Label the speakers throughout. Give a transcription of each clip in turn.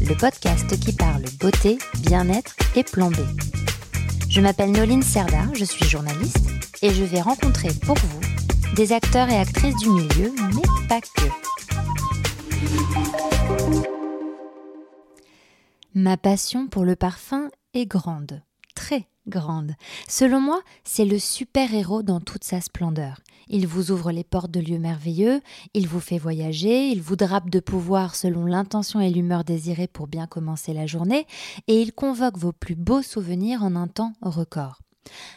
Speaker 1: le podcast qui parle beauté, bien-être et plan B. Je m'appelle Noline Serda, je suis journaliste et je vais rencontrer pour vous des acteurs et actrices du milieu, mais pas que. Ma passion pour le parfum est grande, très grande. Selon moi, c'est le super-héros dans toute sa splendeur. Il vous ouvre les portes de lieux merveilleux, il vous fait voyager, il vous drape de pouvoir selon l'intention et l'humeur désirée pour bien commencer la journée, et il convoque vos plus beaux souvenirs en un temps record.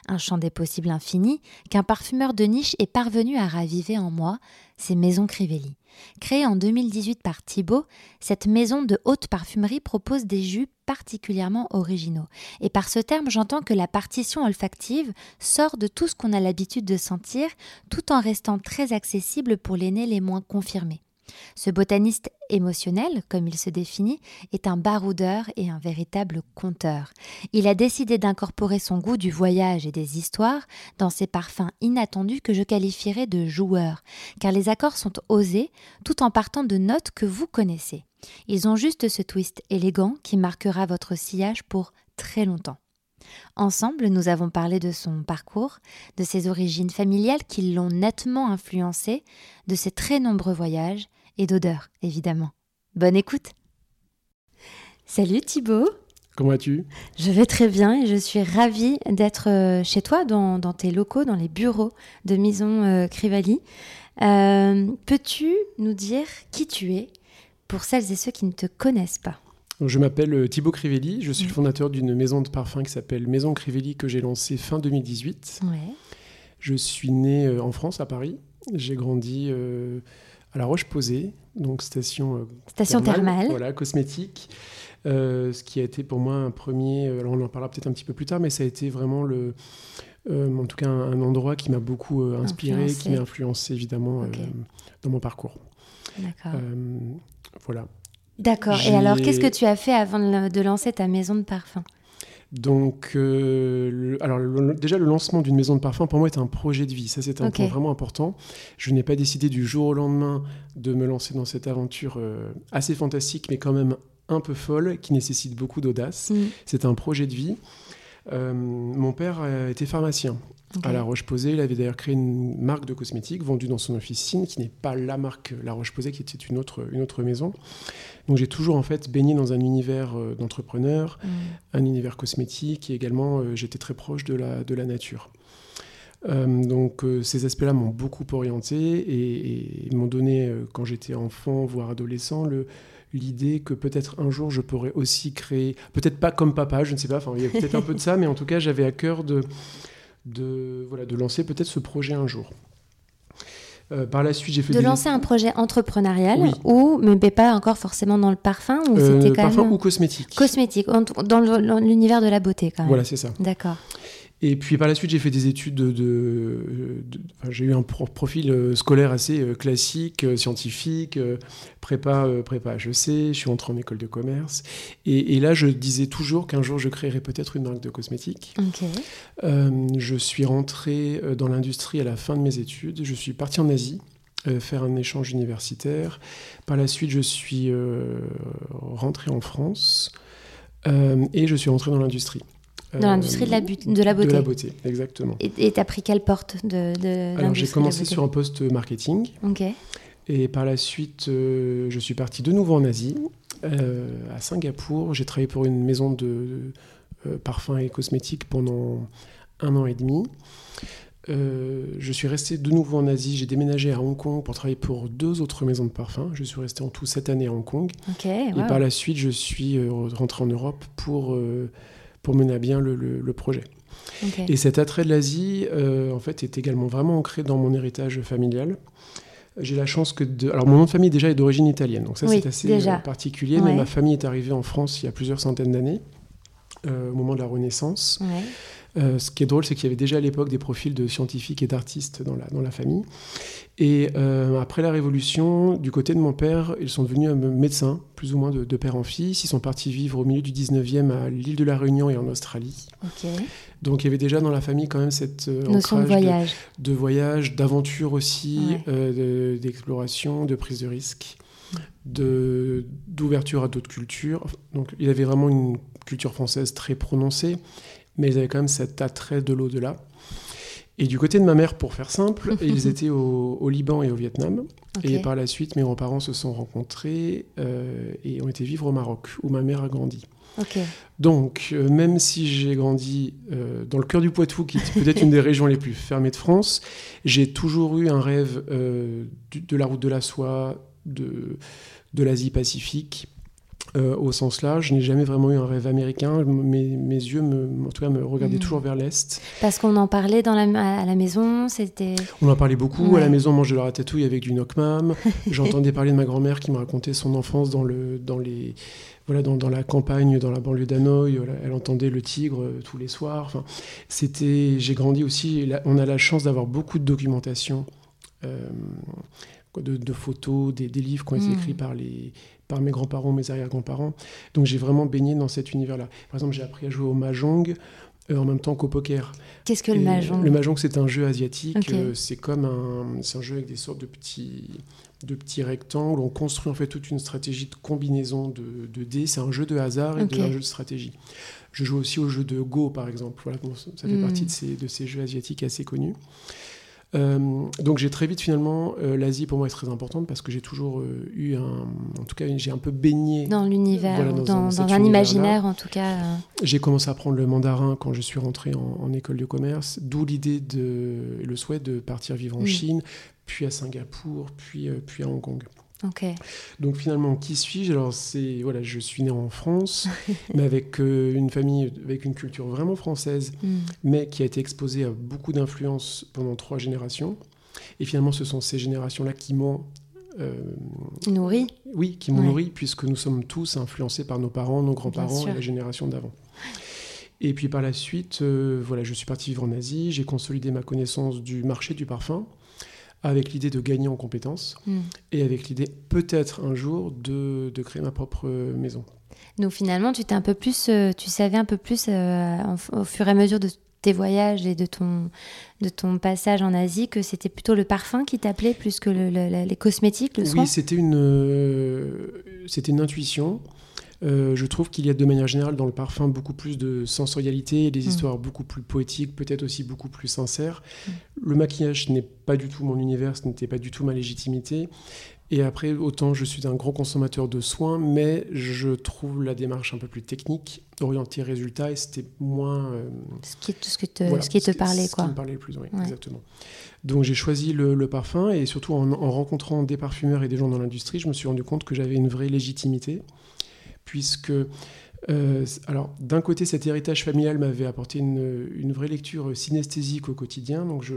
Speaker 1: Un champ des possibles infini qu'un parfumeur de niche est parvenu à raviver en moi, c'est Maison Crivelli. Créée en 2018 par Thibaut, cette maison de haute parfumerie propose des jus particulièrement originaux. Et par ce terme, j'entends que la partition olfactive sort de tout ce qu'on a l'habitude de sentir, tout en restant très accessible pour les nez les moins confirmés. Ce botaniste émotionnel, comme il se définit, est un baroudeur et un véritable conteur. Il a décidé d'incorporer son goût du voyage et des histoires dans ses parfums inattendus que je qualifierais de joueurs, car les accords sont osés tout en partant de notes que vous connaissez. Ils ont juste ce twist élégant qui marquera votre sillage pour très longtemps. Ensemble, nous avons parlé de son parcours, de ses origines familiales qui l'ont nettement influencé, de ses très nombreux voyages et d'odeurs, évidemment. Bonne écoute Salut Thibaut
Speaker 2: Comment vas-tu?
Speaker 1: Je vais très bien et je suis ravie d'être euh, chez toi, dans, tes locaux, dans les bureaux de Maison euh, Crivali. Euh, peux-tu nous dire qui tu es pour celles et ceux qui ne te connaissent pas?
Speaker 2: Je m'appelle Thibaut Crivelli, je suis le fondateur d'une maison de parfum qui s'appelle Maison Crivelli que j'ai lancée fin 2018. Ouais. Je suis né en France, à Paris. J'ai grandi à La Roche-Posay, donc station,
Speaker 1: euh, station thermale,
Speaker 2: Voilà, cosmétique. Euh, ce qui a été pour moi un premier, euh, alors on en parlera peut-être un petit peu plus tard, mais ça a été vraiment le, en tout cas un, endroit qui m'a beaucoup inspiré, qui m'a influencé évidemment dans mon parcours.
Speaker 1: D'accord.
Speaker 2: voilà.
Speaker 1: D'accord. Et alors, qu'est-ce que tu as fait avant de lancer ta maison de parfum?
Speaker 2: Donc, euh, alors déjà le lancement d'une maison de parfum pour moi est un projet de vie. Ça c'est un point vraiment important. Je n'ai pas décidé du jour au lendemain de me lancer dans cette aventure euh, assez fantastique, mais quand même un peu folle, qui nécessite beaucoup d'audace. Mm. C'est un projet de vie. Euh, mon père était pharmacien à La Roche-Posay. Il avait d'ailleurs créé une marque de cosmétiques vendue dans son officine, qui n'est pas la marque La Roche-Posay, qui était une autre, une autre maison. Donc j'ai toujours en fait baigné dans un univers euh, d'entrepreneur, mm. un univers cosmétique, et également euh, j'étais très proche de la, de la nature. Euh, donc ces aspects-là m'ont beaucoup orienté et, et m'ont donné, quand j'étais enfant, voire adolescent, le, l'idée que peut-être un jour je pourrais aussi créer, peut-être pas comme papa, je ne sais pas, enfin il y a peut-être un peu de ça, mais en tout cas j'avais à cœur de, de, voilà, de lancer peut-être ce projet un jour. Euh, par la suite, j'ai fait
Speaker 1: de lancer un projet entrepreneurial ou mais pas encore forcément dans le parfum ou
Speaker 2: euh, c'était quand parfum ou cosmétique.
Speaker 1: Cosmétique, dans l'univers de la beauté quand même.
Speaker 2: Voilà, c'est ça.
Speaker 1: D'accord.
Speaker 2: Et puis par la suite, j'ai fait des études de. j'ai eu un profil euh, scolaire assez euh, classique, euh, scientifique, prépa, prépa HEC. Je suis entré en école de commerce. Et, là, je disais toujours qu'un jour, je créerais peut-être une marque de cosmétiques. je suis rentré dans l'industrie à la fin de mes études. Je suis parti en Asie. faire un échange universitaire. Par la suite, je suis rentré en France et je suis rentré dans l'industrie.
Speaker 1: Dans l'industrie de la, de la beauté.
Speaker 2: De la beauté, exactement.
Speaker 1: Et tu as pris quelle porte de, de
Speaker 2: Alors j'ai commencé sur un poste marketing.
Speaker 1: Ok.
Speaker 2: Et par la suite, euh, je suis parti de nouveau en Asie, euh, à Singapour. J'ai travaillé pour une maison de euh, parfums et cosmétiques pendant un an et demi. je suis resté de nouveau en Asie. J'ai déménagé à Hong Kong pour travailler pour deux autres maisons de parfums. Je suis resté en tout sept années à Hong Kong.
Speaker 1: Ok.
Speaker 2: Et par la suite, je suis rentré en Europe pour pour mener à bien le, projet. Et cet attrait de l'Asie, euh, en fait, est également vraiment ancré dans mon héritage familial. J'ai la chance que de... Alors mon nom de famille déjà est d'origine italienne, donc ça
Speaker 1: Oui,
Speaker 2: c'est assez
Speaker 1: déjà.
Speaker 2: euh, particulier, mais ma famille est arrivée en France il y a plusieurs centaines d'années, au moment de la Renaissance.
Speaker 1: Ouais.
Speaker 2: Euh, ce qui est drôle, c'est qu'il y avait déjà à l'époque des profils de scientifiques et d'artistes dans la, dans la famille. Et euh, après la Révolution, du côté de mon père, ils sont devenus euh, médecins, plus ou moins de, de père en fils. Ils sont partis vivre au milieu du 19e à l'île de la Réunion et en Australie. Donc il y avait déjà dans la famille quand même cette euh,
Speaker 1: Notion de voyage.
Speaker 2: de voyage, d'aventure aussi,
Speaker 1: Ouais.
Speaker 2: euh, de- d'exploration, de, prise de risque, de- d'ouverture à d'autres cultures. Donc il avait vraiment une culture française très prononcée, mais ils avaient quand même cet attrait de l'au-delà. Et du côté de ma mère, pour faire simple, ils étaient au, au Liban et au Vietnam. Et par la suite, mes grands-parents se sont rencontrés euh, et ont été vivre au Maroc, où ma mère a grandi. Donc, euh, même si j'ai grandi euh, dans le cœur du Poitou, qui est peut-être une des régions les plus fermées de France, j'ai toujours eu un rêve du- de la route de la soie, de, de l'Asie Pacifique. Euh, au sens large, je n'ai jamais vraiment eu un rêve américain. Mes, mes yeux, me, en tout cas, me regardaient
Speaker 1: Mhm.
Speaker 2: toujours vers l'Est.
Speaker 1: Parce qu'on en parlait dans la, à la maison, c'était.
Speaker 2: On en parlait beaucoup.
Speaker 1: Ouais.
Speaker 2: À la maison, on mange de la ratatouille avec du knockmam. J'entendais parler de ma grand-mère qui me racontait son enfance dans, le, dans, les, voilà, dans, dans la campagne, dans la banlieue d'Hanoï. Elle entendait le tigre euh, tous les soirs. Enfin, c'était, j'ai grandi aussi. là, on a la chance d'avoir beaucoup de documentation, euh, de, de photos, des, des livres qui ont été
Speaker 1: Mm.
Speaker 2: écrits par, les, par mes grands-parents, mes arrière-grands-parents. Donc j'ai vraiment baigné dans cet univers-là. Par exemple, j'ai appris à jouer au mahjong. euh, en même temps qu'au poker.
Speaker 1: Qu'est-ce que le mahjong
Speaker 2: Le mahjong, c'est un jeu asiatique. Euh, c'est comme un, c'est un jeu avec des sortes de petits, de petits rectangles. On construit en fait toute une stratégie de combinaison de, de dés. C'est un jeu de hasard et de, un jeu de stratégie. Je joue aussi au jeu de Go, par exemple. Voilà, ça fait
Speaker 1: Mm.
Speaker 2: partie de ces, de ces jeux asiatiques assez connus. Euh, donc j'ai très vite finalement euh, l'Asie pour moi est très importante parce que j'ai toujours euh, eu un en tout cas j'ai un peu baigné
Speaker 1: Dans l'univers,
Speaker 2: Voilà, dans
Speaker 1: dans,
Speaker 2: un-
Speaker 1: dans imaginaire en tout cas.
Speaker 2: j'ai commencé à apprendre le mandarin quand je suis rentré en, en école de commerce, d'où l'idée de le souhait de partir vivre en
Speaker 1: Mm.
Speaker 2: Chine, puis à Singapour, puis, puis à Hong Kong. Donc finalement, qui suis-je? Alors c'est voilà, je suis né en France, mais avec euh, une famille avec une culture vraiment française,
Speaker 1: Hmm.
Speaker 2: mais qui a été exposée à beaucoup d'influences pendant trois générations. Et finalement, ce sont ces générations-là qui m'ont euh,
Speaker 1: Nourri.
Speaker 2: oui, qui m'ont
Speaker 1: Ouais.
Speaker 2: nourri, puisque nous sommes tous influencés par nos parents, nos grands-parents et la génération d'avant. Et puis par la suite, euh, voilà, je suis parti vivre en Asie, j'ai consolidé ma connaissance du marché du parfum, avec l'idée de gagner en compétences,
Speaker 1: Hmm.
Speaker 2: et avec l'idée peut-être un jour de, de créer ma propre maison.
Speaker 1: Donc finalement, tu t'es un peu plus, euh, tu savais un peu plus euh, au fur et à mesure de tes voyages et de ton, de ton passage en Asie que c'était plutôt le parfum qui t'appelait plus que le- le- le- les cosmétiques, le.
Speaker 2: Oui, c'était une, euh, c'était une intuition. Euh, je trouve qu'il y a de manière générale dans le parfum beaucoup plus de sensorialité, des
Speaker 1: Mm.
Speaker 2: histoires beaucoup plus poétiques, peut-être aussi beaucoup plus sincères. Le maquillage ce n'est pas du tout mon univers, ce n'était pas du tout ma légitimité. Et après, autant je suis un grand consommateur de soins, mais je trouve la démarche un peu plus technique, orientée résultat, et c'était moins... euh,
Speaker 1: Ce qui, tout ce, que te,
Speaker 2: voilà,
Speaker 1: ce qui te parlait,
Speaker 2: Ce
Speaker 1: quoi.
Speaker 2: qui me parlait le plus, oui,
Speaker 1: Ouais.
Speaker 2: exactement. Donc j'ai choisi le, le parfum et surtout en, en rencontrant des parfumeurs et des gens dans l'industrie, je me suis rendu compte que j'avais une vraie légitimité, puisque, euh, alors d'un côté, cet héritage familial m'avait apporté une, une vraie lecture synesthésique au quotidien, donc je,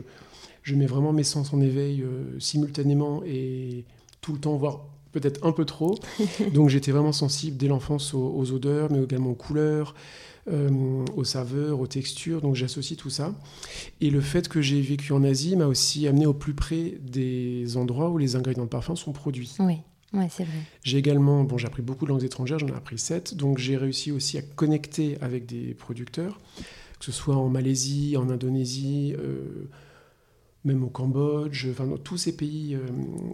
Speaker 2: je mets vraiment mes sens en éveil euh, simultanément et tout le temps, voire peut-être un peu trop. Donc j'étais vraiment sensible dès l'enfance aux, aux odeurs, mais également aux couleurs, euh, aux saveurs, aux textures. Donc j'associe tout ça. Et le fait que j'ai vécu en Asie m'a aussi amené au plus près des endroits où les ingrédients de parfum sont produits.
Speaker 1: Oui, ouais, c'est vrai.
Speaker 2: J'ai également, bon, j'ai appris beaucoup de langues étrangères, j'en ai appris sept, donc j'ai réussi aussi à connecter avec des producteurs, que ce soit en Malaisie, en Indonésie, euh, même au Cambodge, enfin dans tous ces pays euh,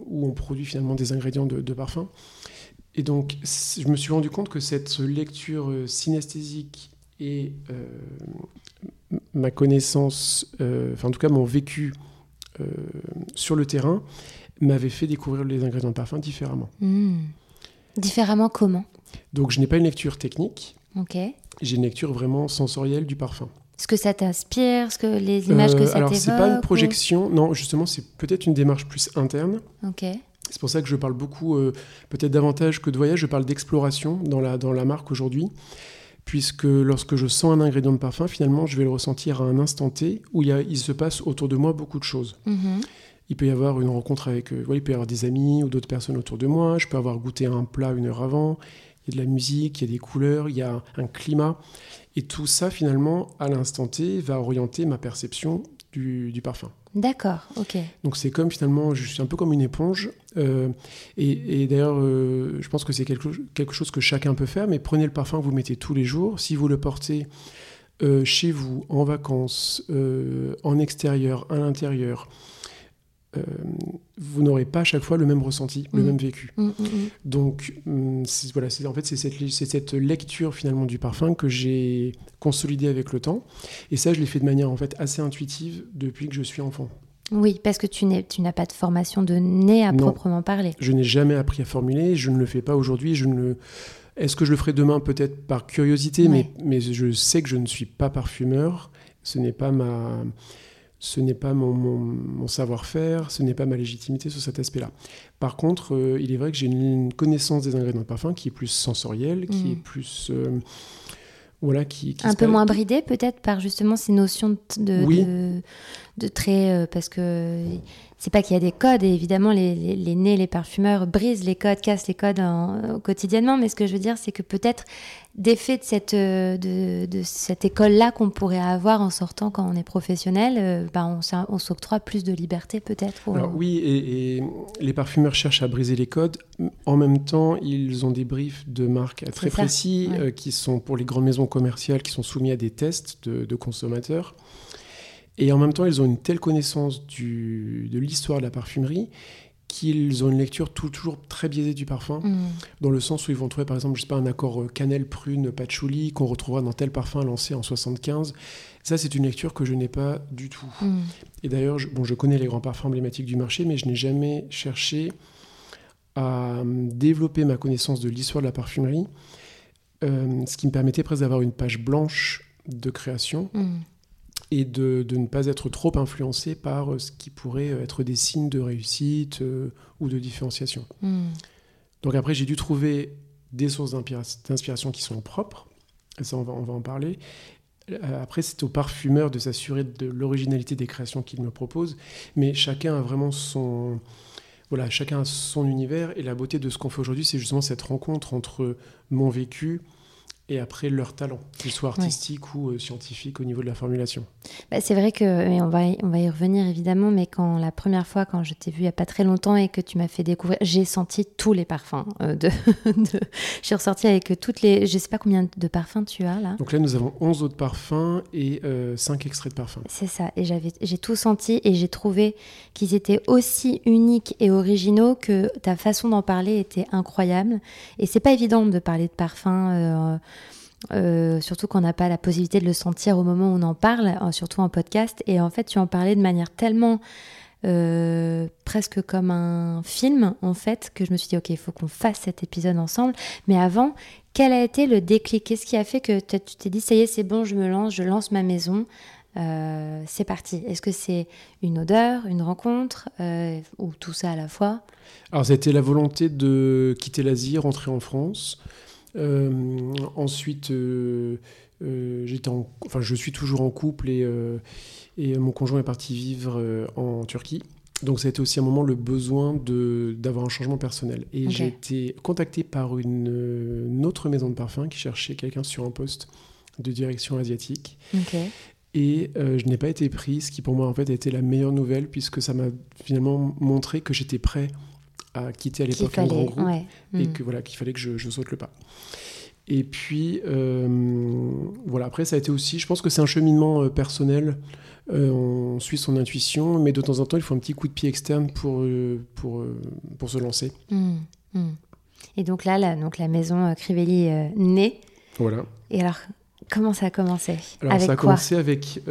Speaker 2: où on produit finalement des ingrédients de, de parfum. Et donc, je me suis rendu compte que cette lecture euh, synesthésique et ma connaissance, enfin en tout cas mon vécu sur le terrain, m'avait fait découvrir les ingrédients de parfum différemment.
Speaker 1: Hmm. Différemment comment?
Speaker 2: Donc je n'ai pas une lecture technique,
Speaker 1: Ok.
Speaker 2: j'ai une lecture vraiment sensorielle du parfum.
Speaker 1: Ce que ça t'inspire, ce que les images que
Speaker 2: Euh,
Speaker 1: ça
Speaker 2: alors
Speaker 1: t'évoque
Speaker 2: c'est pas une
Speaker 1: ou-
Speaker 2: projection, non justement c'est peut-être une démarche plus interne.
Speaker 1: Ok.
Speaker 2: C'est pour ça que je parle beaucoup, euh, peut-être davantage que de voyage, je parle d'exploration dans la, dans la marque aujourd'hui. Puisque lorsque je sens un ingrédient de parfum, finalement, je vais le ressentir à un instant T où il, y a- il se passe autour de moi beaucoup de choses.
Speaker 1: Mhm.
Speaker 2: Il peut y avoir une rencontre avec, euh, il peut y avoir des amis ou d'autres personnes autour de moi. Je peux avoir goûté un plat une heure avant. Il y a de la musique, il y a des couleurs, il y a un climat. Et tout ça, finalement, à l'instant T, va orienter ma perception du, parfum.
Speaker 1: D'accord, ok.
Speaker 2: Donc c'est comme finalement, je suis un peu comme une éponge. Euh, et, d'ailleurs, euh, je pense que c'est quelque, quelque, chose que chacun peut faire, mais prenez le parfum que vous mettez tous les jours. Si vous le portez euh, chez vous, en vacances, en extérieur, à l'intérieur, euh, vous n'aurez pas à chaque fois le même ressenti, le mm. même vécu. Mm, mm, Donc voilà, c'est en fait c'est cette, cette, lecture finalement du parfum que j'ai consolidée avec le temps, et ça je l'ai fait de manière en fait assez intuitive depuis que je suis enfant.
Speaker 1: Oui, parce que tu n'as pas de formation de nez à proprement parler.
Speaker 2: Je n'ai jamais appris à formuler, je ne le fais pas aujourd'hui, je ne Est-ce que je le ferai demain peut-être par curiosité, mais, mais je sais que je ne suis pas parfumeur, ce n'est pas ma ce n'est pas mon, savoir-faire, ce n'est pas ma légitimité sur cet aspect-là. Par contre, euh, il est vrai que j'ai une, connaissance des ingrédients de parfum qui est plus sensorielle, qui est mm. plus... Euh, voilà, qui,
Speaker 1: un peu moins bridée peut-être par justement ces notions de, de, traits, euh, parce que c'est pas qu'il y a des codes, et évidemment les, les, nez, les parfumeurs brisent les codes, cassent les codes quotidiennement, mais ce que je veux dire, c'est que peut-être d'effet de cette, euh, de, cette école-là qu'on pourrait avoir en sortant quand on est professionnel, euh, bah on, on s'octroie plus de liberté peut-être
Speaker 2: Oui, et, les parfumeurs cherchent à briser les codes. En même temps, ils ont des briefs de marques très précis euh, qui sont pour les grandes maisons commerciales qui sont soumis à des tests de, consommateurs. Et en même temps, ils ont une telle connaissance du, de l'histoire de la parfumerie qu'ils ont une lecture toujours très biaisée du parfum, mm. dans le sens où ils vont trouver par exemple, je sais pas, un accord euh, cannelle, prune, patchouli qu'on retrouvera dans tel parfum lancé en 75. Ça, c'est une lecture que je n'ai pas du tout. Mm. Et d'ailleurs, je, bon, je connais les grands parfums emblématiques du marché, mais je n'ai jamais cherché à euh, développer ma connaissance de l'histoire de la parfumerie, euh, ce qui me permettait presque d'avoir une page blanche de création. Mm et de, de, ne pas être trop influencé par euh, ce qui pourrait euh, être des signes de réussite euh, ou de différenciation. Hmm. Donc après, j'ai dû trouver des sources d'inspiration qui sont propres, et ça on va, on va en parler. Après, c'est au parfumeur de s'assurer de l'originalité des créations qu'il me propose, mais chacun a vraiment son... Voilà, chacun a son univers, et la beauté de ce qu'on fait aujourd'hui, c'est justement cette rencontre entre mon vécu, et après leur talent, qu'il soit artistique ou euh, scientifique au niveau de la formulation.
Speaker 1: Bah, c'est vrai que, on va, y, on va y revenir évidemment, mais quand la première fois, quand je t'ai vu il n'y a pas très longtemps et que tu m'as fait découvrir, j'ai senti tous les parfums. Euh, de, de... Je suis ressortie avec toutes les. Je ne sais pas combien de parfums tu as là.
Speaker 2: Donc là, nous avons 11 autres parfums et 5 euh, extraits de parfums.
Speaker 1: C'est ça, et j'ai tout senti et j'ai trouvé qu'ils étaient aussi uniques et originaux que ta façon d'en parler était incroyable. Et c'est pas évident de parler de parfums. Euh, surtout qu'on n'a pas la possibilité de le sentir au moment où on en parle, euh, surtout en podcast. Et en fait, tu en parlais de manière tellement euh, presque comme un film, en fait, que je me suis dit, ok, il faut qu'on fasse cet épisode ensemble. Mais avant, quel a été le déclic? Qu'est-ce qui a fait que tu t'es dit, ça y est, c'est bon, je me lance, je lance ma maison c'est parti. Est-ce que c'est une odeur, une rencontre, ou tout ça à la fois?
Speaker 2: Alors, c'était la volonté de quitter l'Asie, rentrer en France. Euh, ensuite, euh, euh, j'étais enfin, je suis toujours en couple et, et mon conjoint est parti vivre en Turquie. Donc ça a été aussi un moment le besoin d'avoir un changement personnel. Et j'ai été contacté par une, autre maison de parfum qui cherchait quelqu'un sur un poste de direction asiatique. Et je n'ai pas été pris, ce qui pour moi en fait a été la meilleure nouvelle puisque ça m'a finalement montré que j'étais prêt à quitter à l'époque un grand groupe et hmm. que voilà qu'il fallait que je, saute le pas. Et puis euh, voilà après ça a été aussi, je pense que c'est un cheminement euh, personnel. Euh, on suit son intuition, mais de temps en temps il faut un petit coup de pied externe pour pour pour se lancer. Hmm,
Speaker 1: hmm. Et donc là, la, donc la maison Crivelli naît.
Speaker 2: Voilà.
Speaker 1: Et alors comment ça a commencé?
Speaker 2: Alors ça a commencé avec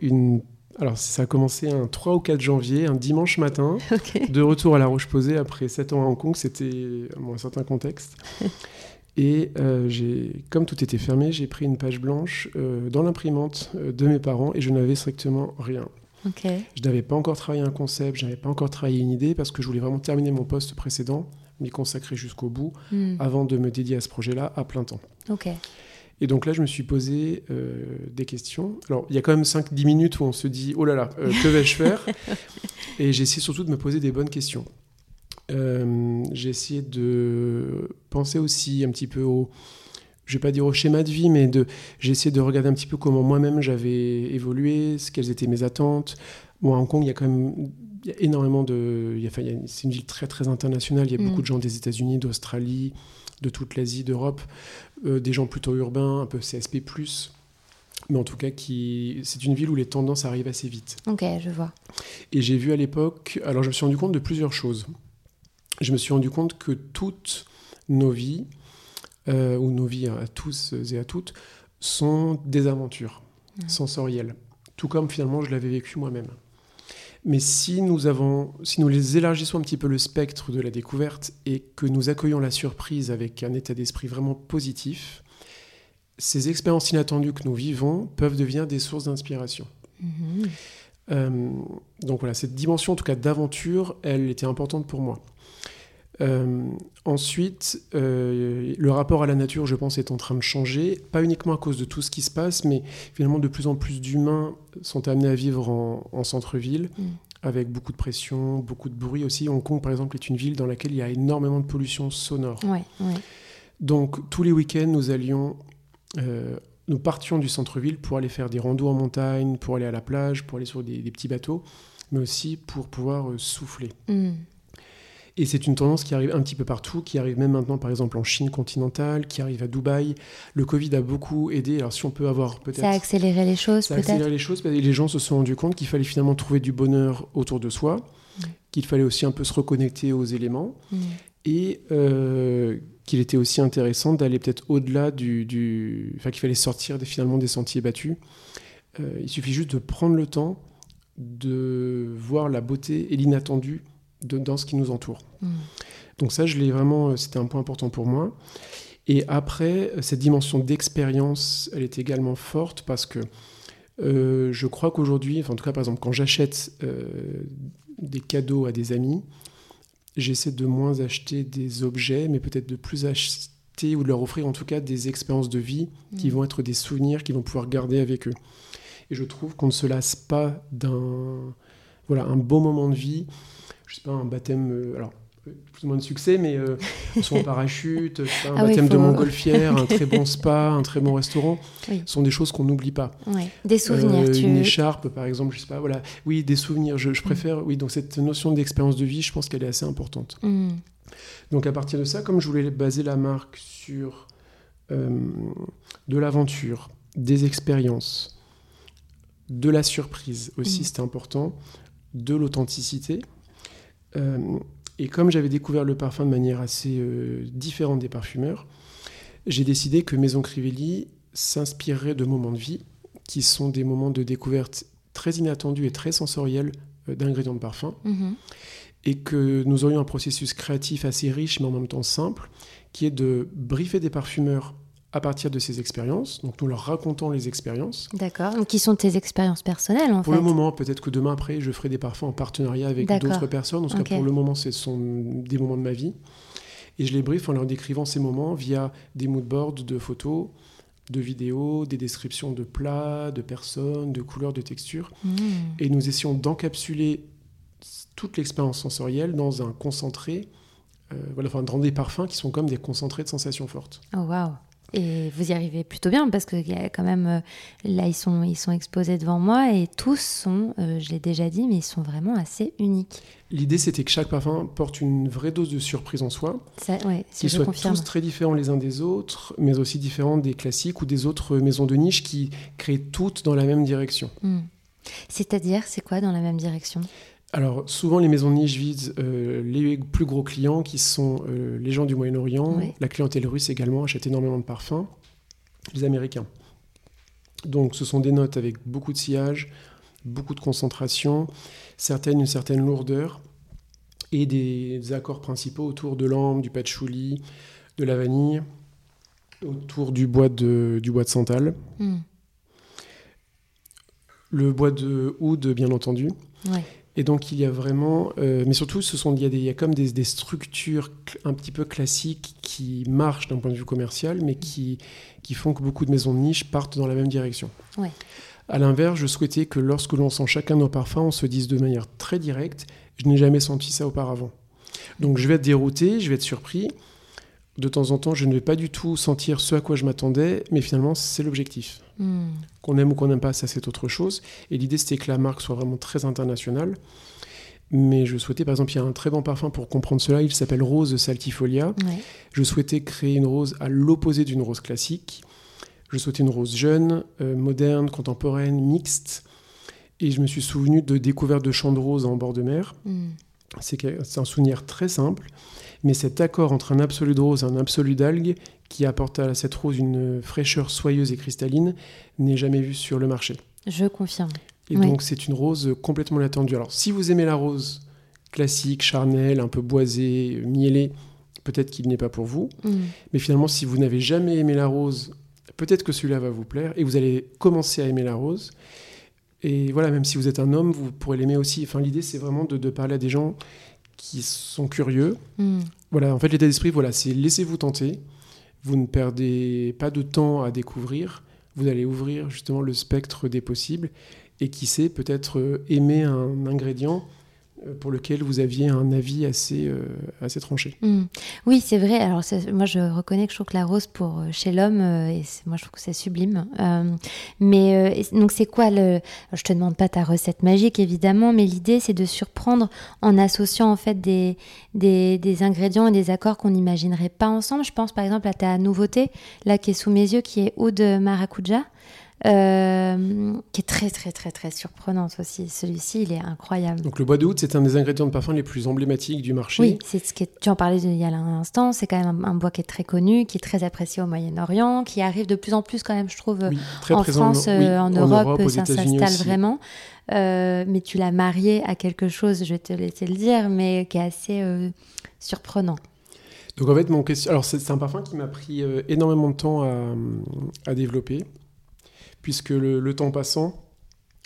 Speaker 2: une alors, ça a commencé un 3 ou 4 janvier, un dimanche matin, de retour à La Roche-Posay après 7 ans à Hong Kong. C'était un certain contexte. Et euh, j'ai, comme tout était fermé, j'ai pris une page blanche euh, dans l'imprimante euh, de mes parents et je n'avais strictement rien. Je n'avais pas encore travaillé un concept, je n'avais pas encore travaillé une idée parce que je voulais vraiment terminer mon poste précédent, m'y consacrer jusqu'au bout, hmm. avant de me dédier à ce projet-là à plein temps. Et donc là, je me suis posé euh, des questions. Alors, il y a quand même 5-10 minutes où on se dit, oh là là, euh, que vais-je faire Et j'ai essayé surtout de me poser des bonnes questions. Euh, j'ai essayé de penser aussi un petit peu au, je vais pas dire au schéma de vie, mais de, j'ai essayé de regarder un petit peu comment moi-même j'avais évolué, quelles étaient mes attentes. Moi, à Hong Kong, il y a quand même il y a énormément de. Enfin, c'est une ville très très internationale. Il y a
Speaker 1: Mm.
Speaker 2: beaucoup de gens des États-Unis, d'Australie, de toute l'Asie, d'Europe, euh, des gens plutôt urbains, un peu CSP+. Mais en tout cas, qui... c'est une ville où les tendances arrivent assez vite.
Speaker 1: Ok, je vois.
Speaker 2: Et j'ai vu à l'époque, alors je me suis rendu compte de plusieurs choses. Je me suis rendu compte que toutes nos vies, euh, ou nos vies à tous et à toutes, sont des aventures sensorielles. Tout comme finalement je l'avais vécu moi-même. Mais si nous avons, si nous les élargissons un petit peu le spectre de la découverte et que nous accueillons la surprise avec un état d'esprit vraiment positif, ces expériences inattendues que nous vivons peuvent devenir des sources d'inspiration.
Speaker 1: Mhm.
Speaker 2: Euh, donc voilà, cette dimension en tout cas d'aventure, elle était importante pour moi. Euh, ensuite, euh, le rapport à la nature, je pense, est en train de changer, pas uniquement à cause de tout ce qui se passe, mais finalement de plus en plus d'humains sont amenés à vivre en, en centre-ville,
Speaker 1: Mm.
Speaker 2: avec beaucoup de pression, beaucoup de bruit aussi. Hong Kong, par exemple, est une ville dans laquelle il y a énormément de pollution sonore.
Speaker 1: Ouais, ouais.
Speaker 2: Donc tous les week-ends, nous allions, euh, nous partions du centre-ville pour aller faire des randos en montagne, pour aller à la plage, pour aller sur des, des petits bateaux, mais aussi pour pouvoir souffler.
Speaker 1: Mm.
Speaker 2: Et c'est une tendance qui arrive un petit peu partout, qui arrive même maintenant par exemple en Chine continentale, qui arrive à Dubaï. Le Covid a beaucoup aidé. Alors si on peut avoir peut-être...
Speaker 1: Ça a accéléré les choses,
Speaker 2: Ça a
Speaker 1: peut-être
Speaker 2: accéléré les choses les gens se sont rendus compte qu'il fallait finalement trouver du bonheur autour de soi,
Speaker 1: Mm.
Speaker 2: qu'il fallait aussi un peu se reconnecter aux éléments
Speaker 1: Mm.
Speaker 2: et euh, qu'il était aussi intéressant d'aller peut-être au-delà du, du- Enfin, qu'il fallait sortir des, finalement des sentiers battus. Euh, il suffit juste de prendre le temps de voir la beauté et l'inattendu de- dans ce qui nous entoure.
Speaker 1: Mm.
Speaker 2: Donc ça, je l'ai vraiment... euh, C'était un point important pour moi. Et après, euh, cette dimension d'expérience, elle est également forte parce que euh, je crois qu'aujourd'hui, enfin, en tout cas par exemple quand j'achète euh, des cadeaux à des amis, j'essaie de moins acheter des objets, mais peut-être de plus acheter ou de leur offrir en tout cas des expériences de vie qui
Speaker 1: Mm.
Speaker 2: vont être des souvenirs qu'ils vont pouvoir garder avec eux. Et je trouve qu'on ne se lasse pas d'un voilà un beau moment de vie. Je sais pas un baptême, euh, alors euh, plus ou moins de succès, mais euh, soit en parachute, un
Speaker 1: Ah oui,
Speaker 2: baptême de montgolfière, un très bon spa, un très bon restaurant,
Speaker 1: Oui.
Speaker 2: sont des choses qu'on n'oublie pas.
Speaker 1: Ouais. Des souvenirs,
Speaker 2: Euh,
Speaker 1: tu...
Speaker 2: Une écharpe, par exemple, je sais pas, voilà. Oui, des souvenirs. Je, je
Speaker 1: Mm.
Speaker 2: préfère, oui, donc cette notion d'expérience de vie, je pense qu'elle est assez importante.
Speaker 1: Mm.
Speaker 2: Donc à partir de ça, comme je voulais baser la marque sur euh, de l'aventure, des expériences, de la surprise aussi,
Speaker 1: Mm.
Speaker 2: c'était important, de l'authenticité. Euh, et comme j'avais découvert le parfum de manière assez euh, différente des parfumeurs, j'ai décidé que Maison Crivelli s'inspirerait de moments de vie qui sont des moments de découverte très inattendus et très sensoriels euh, d'ingrédients de parfum
Speaker 1: Mhm.
Speaker 2: et que nous aurions un processus créatif assez riche mais en même temps simple, qui est de briefer des parfumeurs à partir de ces expériences, donc nous leur racontons les expériences.
Speaker 1: D'accord. Donc, qui sont tes expériences personnelles, en
Speaker 2: Pour
Speaker 1: fait
Speaker 2: le moment, peut-être que demain après, je ferai des parfums en partenariat avec d'autres personnes. En tout cas, pour le moment, ce sont des moments de ma vie. Et je les briefe en leur décrivant ces moments via des moodboards de photos, de vidéos, des descriptions de plats, de personnes, de couleurs, de textures.
Speaker 1: Mm.
Speaker 2: Et nous essayons d'encapsuler toute l'expérience sensorielle dans un concentré, euh, voilà, enfin, dans des parfums qui sont comme des concentrés de sensations fortes.
Speaker 1: Oh, waouh et vous y arrivez plutôt bien parce que y a quand même euh, là ils sont ils sont exposés devant moi et tous sont euh, je l'ai déjà dit mais ils sont vraiment assez uniques.
Speaker 2: L'idée, c'était que chaque parfum porte une vraie dose de surprise en soi,
Speaker 1: Ça, ouais,
Speaker 2: qu'ils soient
Speaker 1: confirme.
Speaker 2: tous très différents les uns des autres, mais aussi différents des classiques ou des autres maisons de niche qui créent toutes dans la même direction.
Speaker 1: Mm. C'est-à-dire, c'est quoi dans la même direction?
Speaker 2: Alors, souvent, les maisons de niche visent euh, les plus gros clients qui sont euh, les gens du Moyen-Orient, la clientèle russe également achète énormément de parfums, les Américains. Donc, ce sont des notes avec beaucoup de sillage, beaucoup de concentration, certaines, une certaine lourdeur et des accords principaux autour de l'ambre, du patchouli, de la vanille, autour du bois de, du bois de santal,
Speaker 1: Mm.
Speaker 2: le bois de oud, bien entendu.
Speaker 1: Ouais.
Speaker 2: Et donc il y a vraiment, euh, mais surtout ce sont, il y a, des, il y a comme des, des, structures un petit peu classiques qui marchent d'un point de vue commercial, mais qui, qui font que beaucoup de maisons de niche partent dans la même direction.
Speaker 1: Ouais.
Speaker 2: À l'inverse, je souhaitais que lorsque l'on sent chacun nos parfums, on se dise de manière très directe, je n'ai jamais senti ça auparavant. Donc je vais être dérouté, je vais être surpris. De temps en temps, je ne vais pas du tout sentir ce à quoi je m'attendais, mais finalement, c'est l'objectif.
Speaker 1: Hmm.
Speaker 2: Qu'on aime ou qu'on n'aime pas, ça c'est autre chose. Et l'idée, c'était que la marque soit vraiment très internationale. Mais je souhaitais, par exemple, il y a un très bon parfum pour comprendre cela, il s'appelle Rose Saltifolia.
Speaker 1: Ouais.
Speaker 2: Je souhaitais créer une rose à l'opposé d'une rose classique. Je souhaitais une rose jeune, euh, moderne, contemporaine, mixte. Et je me suis souvenu de découvertes de champs de roses en bord de mer.
Speaker 1: Hmm.
Speaker 2: C'est un souvenir très simple, mais cet accord entre un absolu de rose et un absolu d'algue qui apporte à cette rose une fraîcheur soyeuse et cristalline n'est jamais vu sur le marché.
Speaker 1: Je confirme.
Speaker 2: Et
Speaker 1: Oui.
Speaker 2: donc c'est une rose complètement inattendue. Alors si vous aimez la rose classique, charnelle, un peu boisée, mielée, peut-être qu'il n'est pas pour vous.
Speaker 1: Hmm.
Speaker 2: Mais finalement, si vous n'avez jamais aimé la rose, peut-être que celui-là va vous plaire et vous allez commencer à aimer la rose. Et voilà, même si vous êtes un homme, vous pourrez l'aimer aussi. Enfin, l'idée, c'est vraiment de, de parler à des gens qui sont curieux.
Speaker 1: Hmm.
Speaker 2: Voilà, en fait, l'état d'esprit, voilà, c'est laissez-vous tenter. Vous ne perdez pas de temps à découvrir. Vous allez ouvrir justement le spectre des possibles. Et qui sait, peut-être euh, aimer un ingrédient pour lequel vous aviez un avis assez, euh, assez tranché.
Speaker 1: Hmm. Oui, c'est vrai. Alors, moi, je reconnais que je trouve que la rose pour euh, chez l'homme, euh, et moi, je trouve que c'est sublime. Mais donc, c'est quoi le Je te demande pas ta recette magique, évidemment, mais l'idée, c'est de surprendre en associant en fait des, des, des ingrédients et des accords qu'on n'imaginerait pas ensemble. Je pense par exemple à ta nouveauté, là, qui est sous mes yeux, qui est Oud Maracuja. Euh, qui est très très très très surprenante aussi. Celui-ci, il est incroyable.
Speaker 2: Donc le bois de oud, c'est un des ingrédients de parfum les plus emblématiques du marché.
Speaker 1: Oui, c'est ce qui est- tu en parlais il y a un instant, c'est quand même un, un bois qui est très connu, qui est très apprécié au Moyen-Orient, qui arrive de plus en plus quand même, je trouve,
Speaker 2: Oui, très
Speaker 1: en
Speaker 2: présent
Speaker 1: France,
Speaker 2: oui,
Speaker 1: euh, en, Europe,
Speaker 2: aux
Speaker 1: ça
Speaker 2: États-Unis
Speaker 1: s'installe vraiment. Euh, mais tu l'as marié à quelque chose, je vais te laisser le dire, mais qui est assez surprenant.
Speaker 2: Donc en fait, mon question, alors c'est un parfum qui m'a pris énormément de temps à, à développer, puisque le, le temps passant,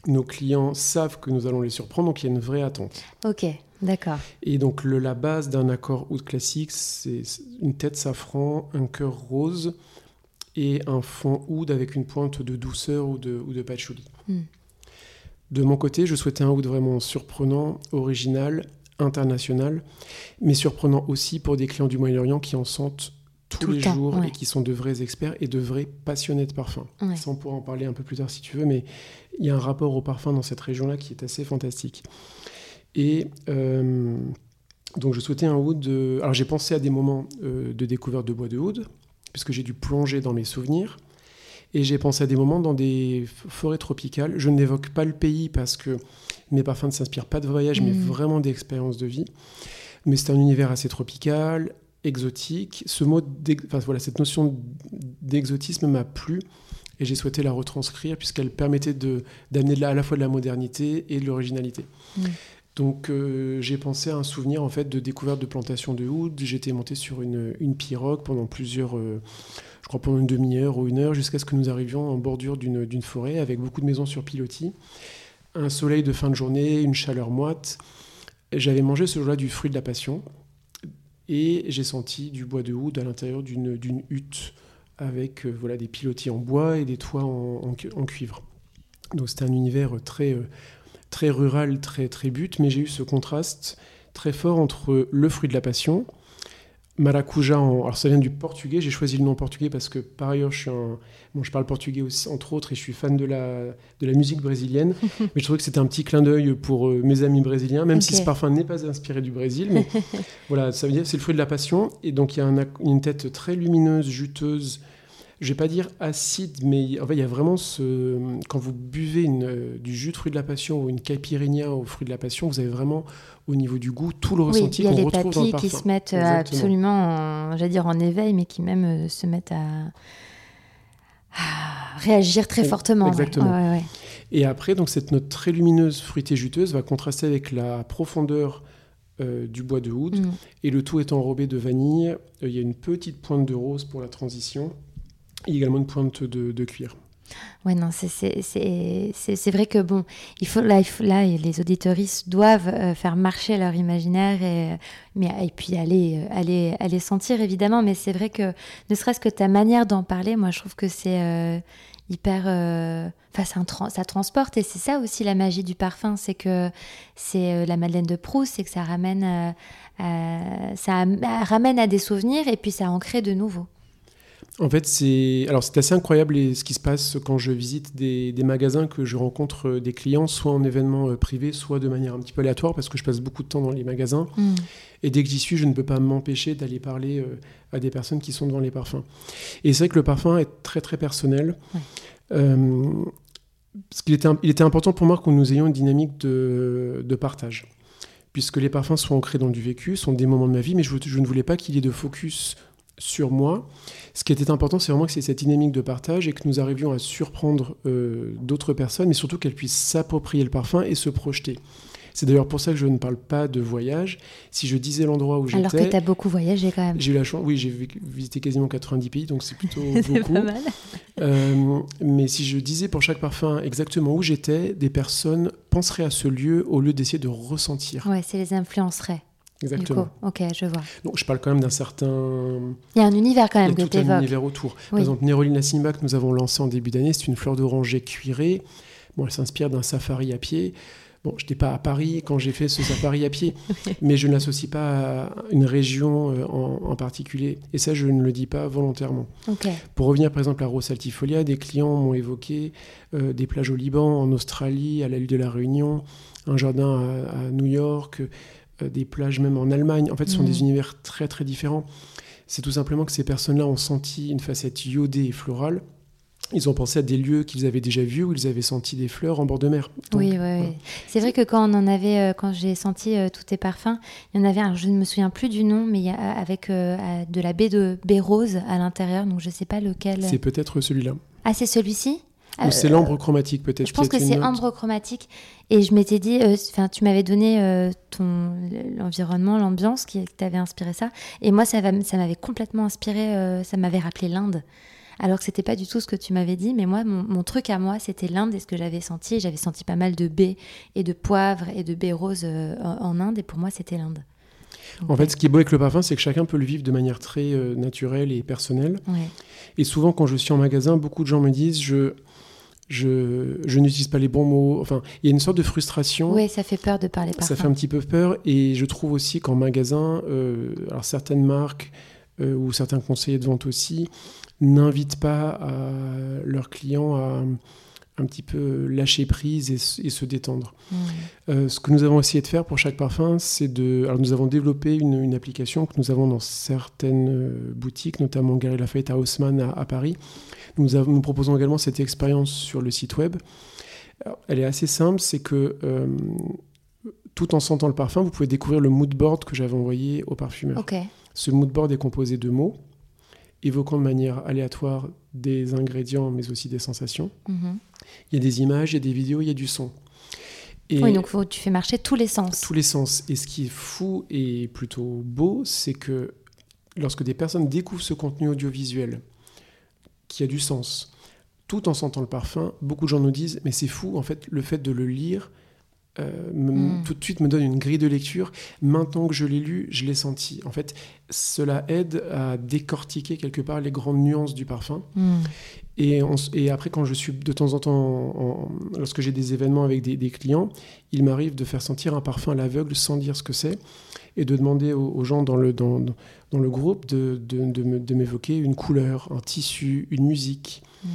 Speaker 2: nos clients savent que nous allons les surprendre, donc il y a une vraie attente.
Speaker 1: Ok, d'accord.
Speaker 2: Et donc le- la base d'un accord oud classique, c'est une tête safran, un cœur rose et un fond oud avec une pointe de douceur ou de, ou de patchouli.
Speaker 1: Hmm.
Speaker 2: De mon côté, je souhaitais un oud vraiment surprenant, original, international, mais surprenant aussi pour des clients du Moyen-Orient qui en sentent tous
Speaker 1: Tout le
Speaker 2: les
Speaker 1: temps,
Speaker 2: jours
Speaker 1: ouais.
Speaker 2: et qui sont de vrais experts et de vrais passionnés de parfum.
Speaker 1: Ouais.
Speaker 2: Ça, on pourra en parler un peu plus tard si tu veux, mais il y a un rapport au parfum dans cette région-là qui est assez fantastique. Et euh, donc, je souhaitais un oud. Alors, j'ai pensé à des moments euh, de découverte de bois de oud, puisque j'ai dû plonger dans mes souvenirs. Et j'ai pensé à des moments dans des forêts tropicales. Je n'évoque pas le pays parce que mes parfums ne s'inspirent pas de voyage, mais
Speaker 1: Mhm.
Speaker 2: vraiment d'expériences de vie. Mais c'est un univers assez tropical, exotique. Ce mot, enfin, voilà, cette notion d'exotisme m'a plu et j'ai souhaité la retranscrire puisqu'elle permettait d'amener à la fois de la modernité et de l'originalité.
Speaker 1: Mhm.
Speaker 2: Donc euh, j'ai pensé à un souvenir en fait de découverte de plantation de oud. J'étais monté sur une, une pirogue pendant plusieurs, euh, je crois pendant une demi-heure ou une heure jusqu'à ce que nous arrivions en bordure d'une d'une forêt avec beaucoup de maisons sur pilotis, un soleil de fin de journée, une chaleur moite. J'avais mangé ce jour-là du fruit de la passion et j'ai senti du bois de oud à l'intérieur d'une hutte avec euh, voilà des pilotis en bois et des toits en, en cuivre. Donc c'était un univers très euh, très rural, très très but, mais j'ai eu ce contraste très fort entre le fruit de la passion, maracuja, en... alors ça vient du portugais, j'ai choisi le nom portugais parce que par ailleurs je suis un... bon, je parle portugais aussi entre autres et je suis fan de la, de la musique brésilienne, mais je trouvais que c'était un petit clin d'œil pour euh, mes amis brésiliens, même si ce parfum n'est pas inspiré du Brésil, mais voilà, ça veut dire c'est le fruit de la passion. Et donc il y a un une tête très lumineuse, juteuse, je vais pas dire acide, mais en fait, il y a vraiment ce. Quand vous buvez une, euh, du jus de fruit de la passion ou une caipirinha au fruit de la passion, vous avez vraiment au niveau du goût tout le
Speaker 1: Oui,
Speaker 2: ressenti
Speaker 1: il y a
Speaker 2: qu'on
Speaker 1: les
Speaker 2: retrouve
Speaker 1: papilles qui se mettent euh,
Speaker 2: Exactement.
Speaker 1: absolument, en, j'allais dire en éveil, mais qui même euh, se mettent à, à réagir très fortement.
Speaker 2: exactement.
Speaker 1: Ouais, ouais, ouais.
Speaker 2: Et après, donc cette note très lumineuse, fruitée, juteuse, va contraster avec la profondeur euh, du bois de oud.
Speaker 1: Mm.
Speaker 2: Et le tout est enrobé de vanille. Euh, Il y a une petite pointe de rose pour la transition. Et également une pointe de, cuir.
Speaker 1: Ouais, non, c'est vrai que bon, il faut, là, là les auditoristes doivent euh, faire marcher leur imaginaire et, mais, et puis aller, euh, aller, aller sentir évidemment, mais c'est vrai que ne serait-ce que ta manière d'en parler, moi je trouve que c'est euh, hyper. Enfin, ça, transporte et c'est ça aussi la magie du parfum, c'est que c'est la Madeleine de Proust, c'est que ça ramène, ça ramène à des souvenirs et puis ça en crée de nouveaux.
Speaker 2: En fait, c'est alors c'est assez incroyable ce qui se passe quand je visite des, magasins que je rencontre euh, des clients, soit en événement euh, privé, soit de manière un petit peu aléatoire, parce que je passe beaucoup de temps dans les magasins. Mm. Et dès que j'y suis, je ne peux pas m'empêcher d'aller parler euh, à des personnes qui sont devant les parfums. Et c'est vrai que le parfum est très très personnel. parce qu'il était, il était important pour moi que nous ayons une dynamique de, de partage puisque les parfums sont ancrés dans du vécu, sont des moments de ma vie, mais je, je ne voulais pas qu'il y ait de focus sur moi. Ce qui était important, c'est vraiment que c'est cette dynamique de partage et que nous arrivions à surprendre euh, d'autres personnes, mais surtout qu'elles puissent s'approprier le parfum et se projeter. C'est d'ailleurs pour ça que je ne parle pas de voyage. Si je disais l'endroit où j'étais...
Speaker 1: Alors que tu as beaucoup voyagé quand même.
Speaker 2: J'ai eu la chance, oui, j'ai visité quasiment 90 pays, donc c'est plutôt beaucoup. Pas mal. Euh, mais si je disais pour chaque parfum exactement où j'étais, des personnes penseraient à ce lieu au lieu d'essayer de ressentir.
Speaker 1: Ouais, c'est les influencerait.
Speaker 2: Exactement.
Speaker 1: ok, je vois.
Speaker 2: Donc, je parle quand même d'un certain.
Speaker 1: Il y a un univers quand même
Speaker 2: Il y a tout un univers autour. Par exemple, Nerolina Simba que nous avons lancé en début d'année, c'est une fleur d'oranger cuirée. Bon, elle s'inspire d'un safari à pied. Bon, je n'étais pas à Paris quand j'ai fait ce safari à pied, mais je ne l'associe pas à une région euh, en, particulier. Et ça, je ne le dis pas volontairement. Pour revenir par exemple à Rosaltifolia, des clients m'ont évoqué euh, des plages au Liban, en Australie, à l'île de la Réunion, un jardin à New York, des plages même en Allemagne. En fait, ce sont des mm. univers très très différents. C'est tout simplement que ces personnes-là ont senti une facette iodée et florale. Ils ont pensé à des lieux qu'ils avaient déjà vus où ils avaient senti des fleurs en bord de mer.
Speaker 1: oui, oui. c'est vrai que quand on en avait, euh, quand j'ai senti euh, tous tes parfums, il y en avait un, je ne me souviens plus du nom, mais avec de la baie de baie rose à l'intérieur, donc je ne sais pas lequel.
Speaker 2: C'est peut-être celui-là.
Speaker 1: Ah, c'est celui-ci?
Speaker 2: Ou c'est l'ambre chromatique peut-être.
Speaker 1: Je pense que c'est ambre chromatique. Et je m'étais dit, euh, enfin, tu m'avais donné euh, ton l'environnement, l'ambiance qui t'avait inspiré ça. Et moi, ça, ça m'avait complètement inspiré. Euh, ça m'avait rappelé l'Inde. Alors que c'était pas du tout ce que tu m'avais dit, mais moi, mon, truc à moi, c'était l'Inde et ce que j'avais senti. J'avais senti pas mal de baies et de poivre et de baies roses en, Inde, et pour moi, c'était l'Inde.
Speaker 2: En fait, ce qui est beau avec le parfum, c'est que chacun peut le vivre de manière très naturelle et personnelle. Et souvent, quand je suis en magasin, beaucoup de gens me disent, je, je, n'utilise pas les bons mots. Enfin, il y a une sorte de frustration.
Speaker 1: Oui, ça fait peur de parler parfum.
Speaker 2: Ça fait un petit peu peur. Et je trouve aussi qu'en magasin, euh, alors certaines marques euh, ou certains conseillers de vente aussi n'invitent pas leurs clients à un petit peu lâcher prise et, se détendre. Mmh. Euh, ce que nous avons essayé de faire pour chaque parfum, c'est de... Alors nous avons développé une, application que nous avons dans certaines boutiques, notamment Gary Lafayette à Haussmann à Paris, nous, proposons également cette expérience sur le site web. elle est assez simple, c'est que euh, tout en sentant le parfum, vous pouvez découvrir le mood board que j'avais envoyé au parfumeur. Ce mood board est composé de mots évoquant de manière aléatoire des ingrédients, mais aussi des sensations. Mhm. Il y a des images, il y a des vidéos, il y a du son.
Speaker 1: Et oui, donc tu fais marcher tous les sens.
Speaker 2: Tous les sens. Et ce qui est fou et plutôt beau, c'est que lorsque des personnes découvrent ce contenu audiovisuel, qui a du sens, tout en sentant le parfum, beaucoup de gens nous disent, mais c'est fou, en fait, le fait de le lire, euh, hmm. tout de suite me donne une grille de lecture. Maintenant que je l'ai lu, je l'ai senti. En fait, cela aide à décortiquer quelque part les grandes nuances du parfum. Hmm. Et, et, après, quand je suis de temps en temps, lorsque j'ai des événements avec des, clients, il m'arrive de faire sentir un parfum à l'aveugle sans dire ce que c'est et de demander aux, gens dans le, dans, dans le groupe de, de, de m'évoquer une couleur, un tissu, une musique. Hmm.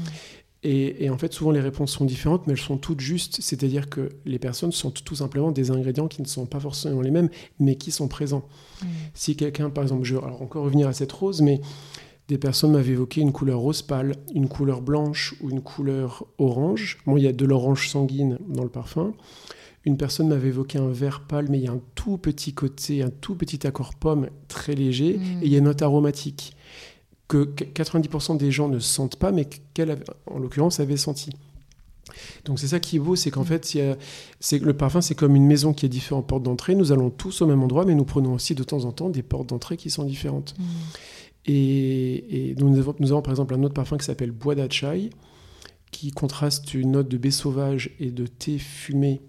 Speaker 2: Et, en fait, souvent les réponses sont différentes, mais elles sont toutes justes. C'est-à-dire que les personnes sont tout simplement des ingrédients qui ne sont pas forcément les mêmes, mais qui sont présents. Hmm. Si quelqu'un, par exemple, je vais encore revenir à cette rose, mais des personnes m'avaient évoqué une couleur rose pâle, une couleur blanche ou une couleur orange. Bon, il y a de l'orange sanguine dans le parfum. Une personne m'avait évoqué un vert pâle, mais il y a un tout petit côté, un tout petit accord pomme très léger, mm. et il y a une note aromatique que 90% des gens ne sentent pas, mais qu'elle, en l'occurrence, avait senti. Donc c'est ça qui est beau, c'est qu'en mm. fait, c'est le parfum, c'est comme une maison qui a différentes portes d'entrée. Nous allons tous au même endroit, mais nous prenons aussi de temps en temps des portes d'entrée qui sont différentes. Mm. Et, nous, avons, nous, avons, par exemple un autre parfum qui s'appelle Bois d'Achai, qui contraste une note de baie sauvage et de thé fumé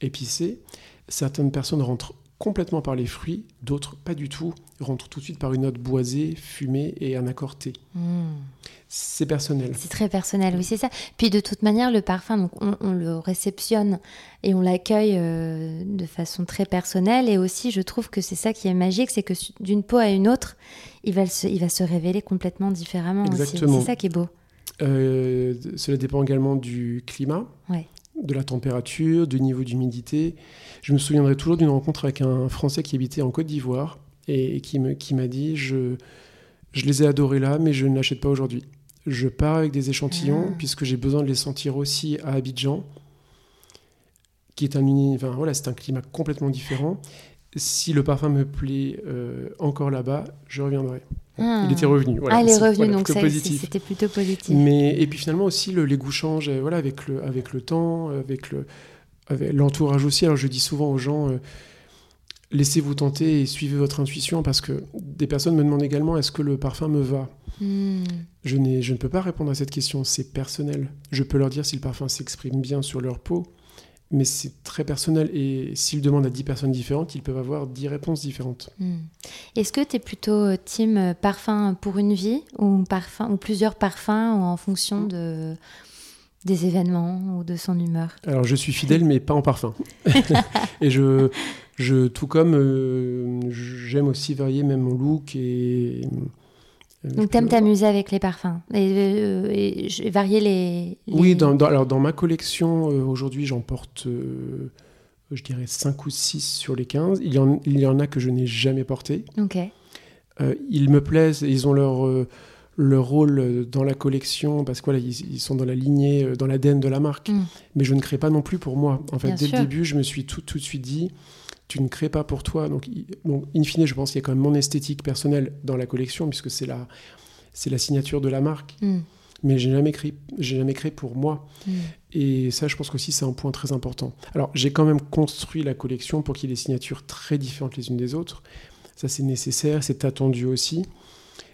Speaker 2: épicé. Certaines personnes rentrent complètement par les fruits, d'autres pas du tout, rentrent tout de suite par une note boisée, fumée et un accord thé.
Speaker 1: Hmm.
Speaker 2: C'est personnel.
Speaker 1: C'est très personnel, oui, c'est ça. Puis de toute manière, le parfum, donc on, le réceptionne et on l'accueille euh, de façon très personnelle. Et aussi, je trouve que c'est ça qui est magique, c'est que d'une peau à une autre, il va se, il va se révéler complètement différemment.
Speaker 2: Exactement.
Speaker 1: C'est ça qui est beau.
Speaker 2: Euh, cela dépend également du climat.
Speaker 1: Ouais
Speaker 2: de la température, du niveau d'humidité. Je me souviendrai toujours d'une rencontre avec un Français qui habitait en Côte d'Ivoire et qui m'a qui dit je, je les ai adorés là, mais je ne l'achète pas aujourd'hui. Je pars avec des échantillons ah. puisque j'ai besoin de les sentir aussi à Abidjan, qui est un, enfin, voilà, c'est un climat complètement différent. Si le parfum me plaît euh, encore là-bas, je reviendrai.
Speaker 1: Ah.
Speaker 2: Il était revenu.
Speaker 1: Voilà, ah, il est revenu, donc c'était plutôt positif.
Speaker 2: Mais, et puis finalement aussi, le, les goûts changent euh, voilà, avec, le, avec le temps, avec le avec l'entourage aussi. Alors je dis souvent aux gens, euh, laissez-vous tenter et suivez votre intuition parce que des personnes me demandent également, est-ce que le parfum me va?
Speaker 1: Hmm.
Speaker 2: je, je ne peux pas répondre à cette question, c'est personnel. Je peux leur dire si le parfum s'exprime bien sur leur peau, mais c'est très personnel. Et s'ils demandent à 10 personnes différentes, ils peuvent avoir 10 réponses différentes.
Speaker 1: Hmm. Est-ce que tu es plutôt euh, team euh, parfum pour une vie ou, parfum, ou plusieurs parfums en fonction de, des événements ou de son humeur?
Speaker 2: Alors je suis fidèle, mais pas en parfum. et je, je, tout comme euh, j'aime aussi varier même mon look et
Speaker 1: donc, t'aimes t'amuser avec les parfums et, euh, varier les,
Speaker 2: Oui, dans, alors dans ma collection, euh, aujourd'hui, j'en porte, euh, je dirais, 5 ou 6 sur les 15. Il y en, il y en a que je n'ai jamais porté.
Speaker 1: Ok.
Speaker 2: ils me plaisent, ils ont leur, leur rôle dans la collection parce qu'ils ils, sont dans la lignée, dans l'ADN de la marque. Mm. Mais je ne crée pas non plus pour moi. En fait, dès le début, je me suis tout, tout de suite dit tu ne crées pas pour toi. Donc, bon, in fine, je pense qu'il y a quand même mon esthétique personnelle dans la collection, puisque c'est la, c'est la signature de la marque.
Speaker 1: Mm.
Speaker 2: Mais j'ai jamais créé, j'ai jamais créé pour moi.
Speaker 1: Mm.
Speaker 2: Et ça, je pense qu'aussi, c'est un point très important. Alors, j'ai quand même construit la collection pour qu'il y ait des signatures très différentes les unes des autres. Ça, c'est nécessaire, c'est attendu aussi.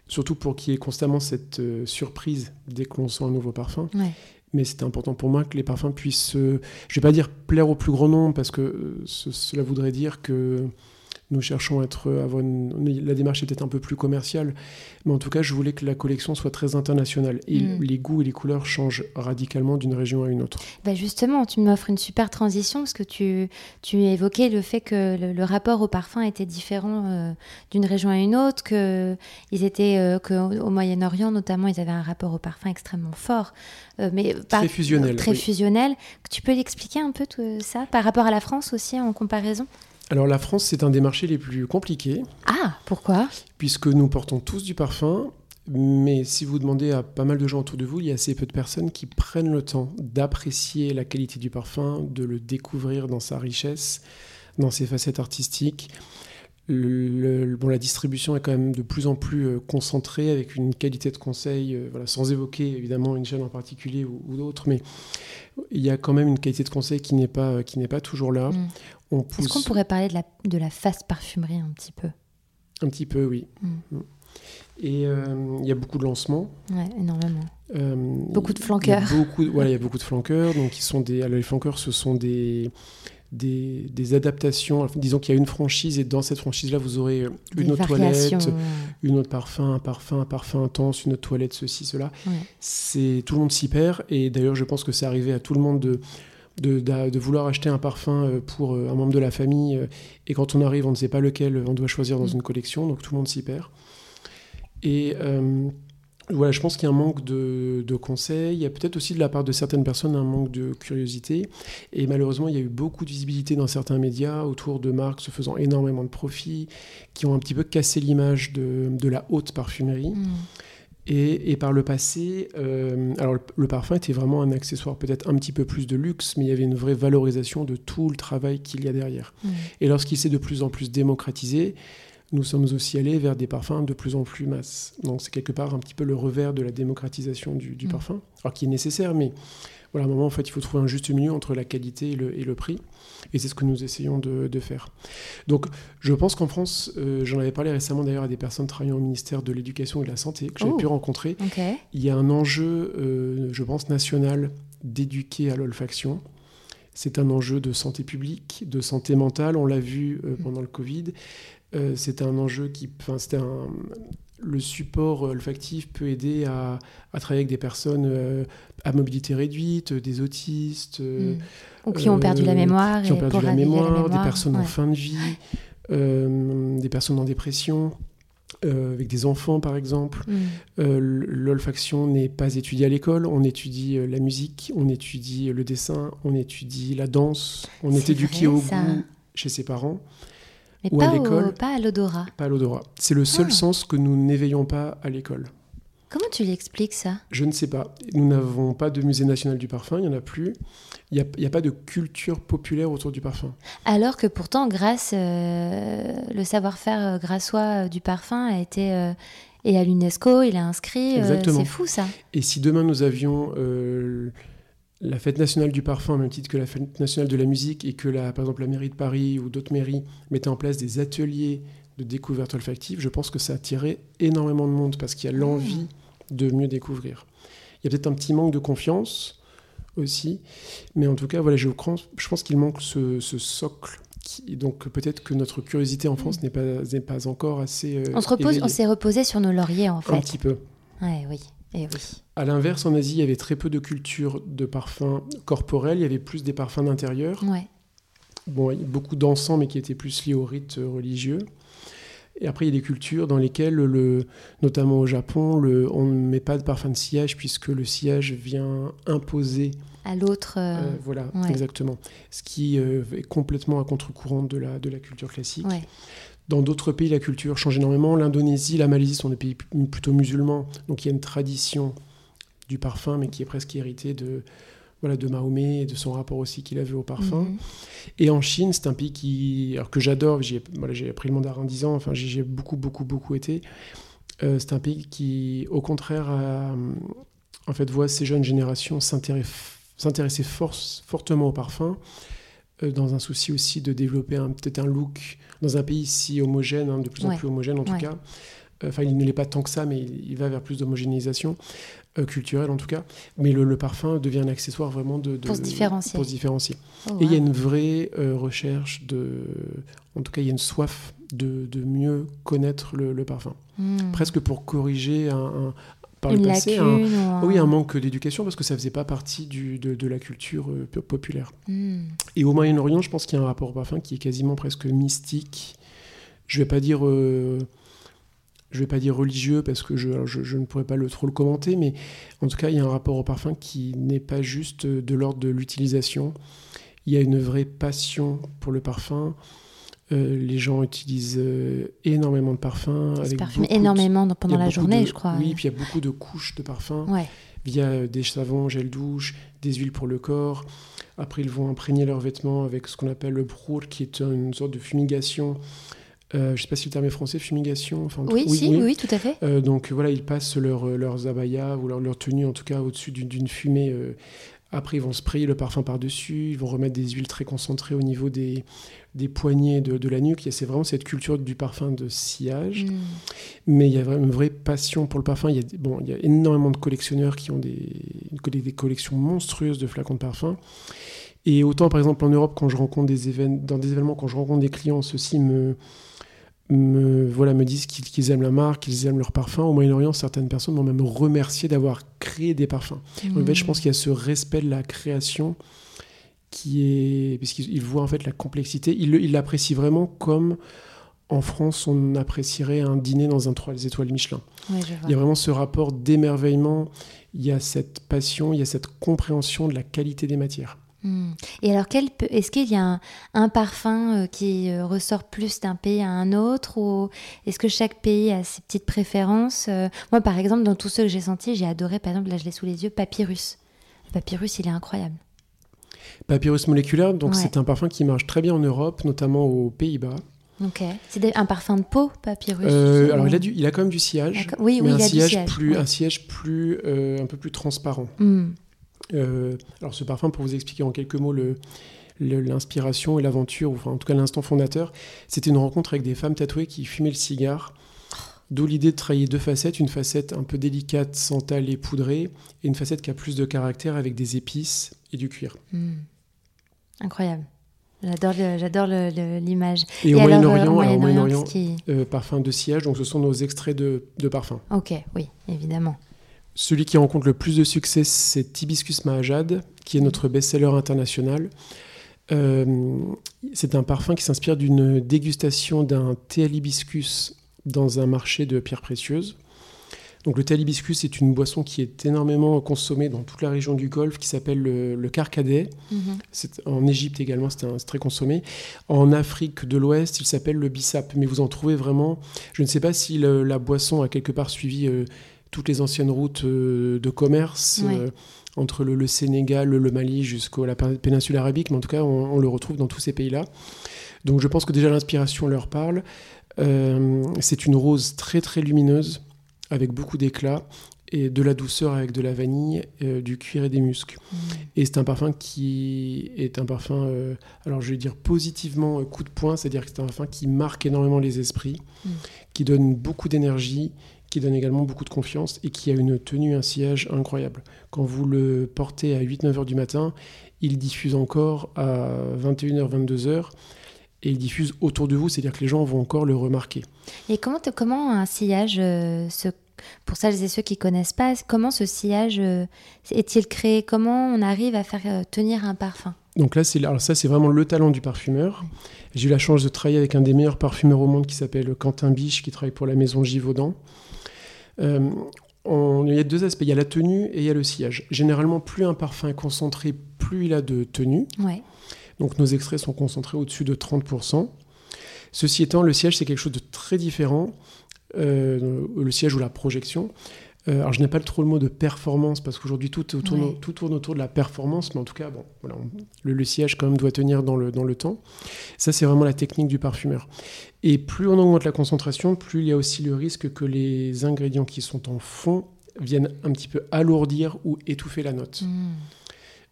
Speaker 2: Surtout pour qu'il y ait constamment cette euh, surprise dès que l'on sent un nouveau parfum.
Speaker 1: Ouais
Speaker 2: mais c'était important pour moi que les parfums puissent, je ne vais pas dire plaire au plus grand nombre, parce que euh, cela voudrait dire que nous cherchons à être, avoir la démarche est peut-être un peu plus commerciale, mais en tout cas, je voulais que la collection soit très internationale. Et mm. les goûts et les couleurs changent radicalement d'une région à une autre.
Speaker 1: Bah justement, tu m'offres une super transition parce que tu, tu évoquais le fait que le, rapport au parfum était différent euh, d'une région à une autre, que ils étaient, euh, que au Moyen-Orient notamment, ils avaient un rapport au parfum extrêmement fort,
Speaker 2: euh, mais très fusionnel.
Speaker 1: Très fusionnel. Tu peux expliquer un peu tout ça par rapport à la France aussi en comparaison?
Speaker 2: Alors la France, c'est un des marchés les plus compliqués.
Speaker 1: Ah, pourquoi?
Speaker 2: Puisque nous portons tous du parfum, mais si vous demandez à pas mal de gens autour de vous, il y a assez peu de personnes qui prennent le temps d'apprécier la qualité du parfum, de le découvrir dans sa richesse, dans ses facettes artistiques. bon, la distribution est quand même de plus en plus euh, concentrée avec une qualité de conseil, euh, voilà, sans évoquer évidemment une chaîne en particulier ou, d'autres, mais il y a quand même une qualité de conseil qui n'est pas, qui n'est pas toujours là.
Speaker 1: Mm. Est-ce qu'on pourrait parler de la, de la face parfumerie un petit peu?
Speaker 2: Un petit peu, oui.
Speaker 1: Mm.
Speaker 2: Mm. Et euh, il y a beaucoup de lancements.
Speaker 1: Oui, énormément.
Speaker 2: Euh,
Speaker 1: beaucoup de flanqueurs.
Speaker 2: Il y a beaucoup, voilà, il y a beaucoup de flanqueurs. Donc, ils sont des, alors, les flanqueurs, ce sont des, des, des adaptations. disons qu'il y a une franchise et dans cette franchise-là, vous aurez une autre toilette, une autre parfum, un parfum, un parfum intense, une autre toilette, ceci, cela. C'est Tout le monde s'y perd. Et d'ailleurs, je pense que c'est arrivé à tout le monde de de, vouloir acheter un parfum euh, pour euh, un membre de la famille euh, et quand on arrive on ne sait pas lequel on doit choisir dans mm. une collection donc tout le monde s'y perd et voilà je pense qu'il y a un manque de, conseils il y a peut-être aussi de la part de certaines personnes un manque de curiosité et malheureusement il y a eu beaucoup de visibilité dans certains médias autour de marques se faisant énormément de profits qui ont un petit peu cassé l'image de, la haute parfumerie
Speaker 1: mm.
Speaker 2: Et, par le passé, euh, alors le, parfum était vraiment un accessoire peut-être un petit peu plus de luxe, mais il y avait une vraie valorisation de tout le travail qu'il y a derrière.
Speaker 1: Mmh.
Speaker 2: Et lorsqu'il s'est de plus en plus démocratisé, nous sommes aussi allés vers des parfums de plus en plus masse. Donc c'est quelque part un petit peu le revers de la démocratisation du, du mmh. parfum, alors qui est nécessaire, mais voilà, à un moment, en fait, il faut trouver un juste milieu entre la qualité et le, et le prix. Et c'est ce que nous essayons de, de faire. Donc, je pense qu'en France, euh, j'en avais parlé récemment d'ailleurs à des personnes travaillant au ministère de l'Éducation et de la Santé que j'avais
Speaker 1: oh.
Speaker 2: pu rencontrer.
Speaker 1: Okay.
Speaker 2: Il y a un enjeu, euh, je pense, national d'éduquer à l'olfaction. C'est un enjeu de santé publique, de santé mentale. On l'a vu euh, pendant le Covid. Euh, c'est un enjeu qui, enfin, c'était un, le support olfactif peut aider à, à travailler avec des personnes euh, à mobilité réduite, des autistes,
Speaker 1: mm. ou qui ont perdu la mémoire,
Speaker 2: qui ont perdu la mémoire, des personnes en fin de vie, des personnes en dépression. Euh, avec des enfants par exemple. Mm. Euh, l'olfaction n'est pas étudiée à l'école, on étudie euh, la musique, on étudie le dessin, on étudie la danse, on est, éduqué au goût chez ses parents.
Speaker 1: Mais ou pas à l'école. Pas à l'odorat.
Speaker 2: Pas à l'odorat. C'est le seul ah. sens que nous n'éveillons pas à l'école.
Speaker 1: Comment tu l'expliques ça?
Speaker 2: Je ne sais pas. Nous n'avons pas de musée national du parfum, il n'y en a plus. Il n'y a, pas de culture populaire autour du parfum.
Speaker 1: Alors que pourtant, grâce euh, le savoir-faire euh, grassois euh, du parfum a été et à l'UNESCO, il a inscrit. c'est fou ça.
Speaker 2: Et si demain nous avions la fête nationale du parfum, au même titre que la fête nationale de la musique, et que la, par exemple la mairie de Paris ou d'autres mairies mettaient en place des ateliers de découverte olfactive, je pense que ça attirait énormément de monde parce qu'il y a l'envie de mieux découvrir. Il y a peut-être un petit manque de confiance aussi, mais en tout cas, voilà, je, je pense qu'il manque ce, socle. Qui, donc peut-être que notre curiosité en France n'est pas, pas encore assez. Euh,
Speaker 1: on se repose, on s'est reposé sur nos lauriers en fait.
Speaker 2: Un petit peu.
Speaker 1: Ouais, oui. Et oui.
Speaker 2: À l'inverse, en Asie, il y avait très peu de culture de parfums corporels, il y avait plus des parfums d'intérieur.
Speaker 1: Ouais.
Speaker 2: Bon, beaucoup d'encens, mais qui étaient plus liés aux rites religieux. Et après, il y a des cultures dans lesquelles, le, notamment au Japon, le, on ne met pas de parfum de sillage puisque le sillage vient imposer
Speaker 1: à l'autre. Euh,
Speaker 2: euh, voilà, exactement. Ce qui euh, est complètement à contre-courant de la, de la culture classique. Dans d'autres pays, la culture change énormément. L'Indonésie, la Malaisie sont des pays plutôt musulmans, donc il y a une tradition du parfum, mais qui est presque héritée de, voilà, de Mahomet et de son rapport aussi qu'il avait au parfum. Mhm. Et en Chine, c'est un pays qui, alors que j'adore, j'ai voilà, appris le mandarin 10 ans, enfin j'ai beaucoup, beaucoup, beaucoup été. Euh, c'est un pays qui, au contraire, en fait, voit ces jeunes générations s'intéresser fortement au parfum, euh, dans un souci aussi de développer peut-être un look dans un pays si homogène, hein, de plus en plus homogène en tout cas. Enfin, il ne l'est pas tant que ça, mais il, va vers plus d'homogénéisation. Euh, culturel en tout cas, mais le, parfum devient un accessoire vraiment de,
Speaker 1: pour se différencier.
Speaker 2: Pour se différencier. Oh, et il y a une vraie euh, recherche de, en tout cas, il y a une soif de, de mieux connaître le, parfum, hmm. presque pour corriger un,
Speaker 1: par le passé un,
Speaker 2: oui, un manque d'éducation parce que ça faisait pas partie du, de, la culture euh, populaire. Hmm. Et au Moyen-Orient, je pense qu'il y a un rapport au parfum qui est quasiment presque mystique. Je vais pas dire je vais pas dire religieux parce que je, ne pourrais pas le, trop le commenter, mais en tout cas, il y a un rapport au parfum qui n'est pas juste de l'ordre de l'utilisation. Il y a une vraie passion pour le parfum. Euh, les gens utilisent euh, énormément de parfums.
Speaker 1: Ils avec énormément pendant la journée, je crois.
Speaker 2: Oui, puis il y a beaucoup de couches de parfums via euh, des savons, gel douche, des huiles pour le corps. Après, ils vont imprégner leurs vêtements avec ce qu'on appelle le brour, qui est une sorte de fumigation euh, je ne sais pas si le terme est français, fumigation.
Speaker 1: Enfin, oui, oui, si, oui, tout à fait.
Speaker 2: Donc voilà, ils passent leur, leurs abayas ou leur, leur, tenue, en tout cas, au-dessus d'une fumée. après, ils vont sprayer le parfum par-dessus, ils vont remettre des huiles très concentrées au niveau des, des poignets de, de la nuque. C'est vraiment cette culture du parfum de sillage. Mm. Mais il y a vraiment une vraie passion pour le parfum. Il y a, bon, il y a énormément de collectionneurs qui ont des, des collections monstrueuses de flacons de parfum. Et autant, par exemple, en Europe, quand je rencontre des événements, dans des événements, quand je rencontre des clients, ceux-ci me me, voilà, me disent qu'ils aiment la marque, qu'ils aiment leur parfum. Au Moyen-Orient, certaines personnes m'ont même remercié d'avoir créé des parfums. En fait, je pense qu'il y a ce respect de la création qui est. Puisqu'ils voient en fait la complexité. Ils l'apprécient vraiment comme en France, on apprécierait un dîner dans un 3 étoiles Michelin. il y a vraiment ce rapport d'émerveillement, il y a cette passion, il y a cette compréhension de la qualité des matières.
Speaker 1: Hmm. Et alors, est-ce qu'il y a un, parfum euh, qui euh, ressort plus d'un pays à un autre ou est-ce que chaque pays a ses petites préférences euh? Moi, par exemple, dans tous ceux que j'ai sentis, j'ai adoré, par exemple, là je l'ai sous les yeux, Papyrus. Le Papyrus, il est incroyable.
Speaker 2: Papyrus moléculaire, donc c'est un parfum qui marche très bien en Europe, notamment aux Pays-Bas.
Speaker 1: Ok. C'est un parfum de peau, Papyrus
Speaker 2: Alors il a, du, il a quand même du sillage,
Speaker 1: oui,
Speaker 2: mais
Speaker 1: un,
Speaker 2: sillage Plus, un siège plus, un peu plus transparent.
Speaker 1: Hmm.
Speaker 2: Euh, alors ce parfum, pour vous expliquer en quelques mots le, l'inspiration et l'aventure, enfin en tout cas l'instant fondateur, c'était une rencontre avec des femmes tatouées qui fumaient le cigare D'où l'idée de travailler deux facettes, une facette un peu délicate, sentale et poudrée, et une facette qui a plus de caractère avec des épices et du cuir.
Speaker 1: Hmm. Incroyable. J'adore, l'image.
Speaker 2: Et, au Moyen-Orient, euh, parfum de sillage, donc ce sont nos extraits de, de parfum.
Speaker 1: Ok, oui, évidemment.
Speaker 2: Celui qui rencontre le plus de succès, c'est Hibiscus Mahajad, qui est notre best-seller international. Euh, c'est un parfum qui s'inspire d'une dégustation d'un thé à l'hibiscus dans un marché de pierres précieuses. Donc le thé à l'hibiscus est une boisson qui est énormément consommée dans toute la région du Golfe, qui s'appelle le, le carcadet. Mhm. En Égypte également, c'est très consommé. En Afrique de l'Ouest, il s'appelle le bissap. Mais vous en trouvez vraiment. Je ne sais pas si la boisson a quelque part suivi euh, toutes les anciennes routes euh, de commerce. Euh, entre le, Sénégal, le, Mali jusqu'à la péninsule arabique, mais en tout cas, on le retrouve dans tous ces pays-là. Donc je pense que déjà l'inspiration leur parle. Euh, c'est une rose très très lumineuse, avec beaucoup d'éclat, et de la douceur avec de la vanille, euh, du cuir et des muscs. Mm. Et c'est un parfum qui est un parfum, euh, alors je vais dire positivement coup de poing, c'est-à-dire que c'est un parfum qui marque énormément les esprits, mm. qui donne beaucoup d'énergie, qui donne également beaucoup de confiance et qui a une tenue, un sillage incroyable. Quand vous le portez à 8-9 heures du matin, il diffuse encore à 21h, 22h et il diffuse autour de vous, c'est-à-dire que les gens vont encore le remarquer.
Speaker 1: Et comment, comment un sillage, euh, pour celles et ceux qui connaissent pas, comment ce sillage euh, est-il créé? Comment on arrive à faire euh, tenir un parfum?
Speaker 2: Donc là, c'est, alors ça, c'est vraiment le talent du parfumeur. J'ai eu la chance de travailler avec un des meilleurs parfumeurs au monde qui s'appelle Quentin Biche, qui travaille pour la maison Givaudan. il y a deux aspects, il y a la tenue et il y a le sillage. Généralement, plus un parfum est concentré, plus il a de tenue. Ouais. Donc nos extraits sont concentrés au-dessus de 30%. Ceci étant, le siège, c'est quelque chose de très différent. Euh, le siège ou la projection. Euh, alors je n'ai pas trop le mot de performance parce qu'aujourd'hui tout, tourne, tout tourne autour de la performance, mais en tout cas, bon, voilà, le, siège quand même doit tenir dans le, dans le temps. Ça, c'est vraiment la technique du parfumeur. Et plus on augmente la concentration, plus il y a aussi le risque que les ingrédients qui sont en fond viennent un petit peu alourdir ou étouffer la note. Hmm.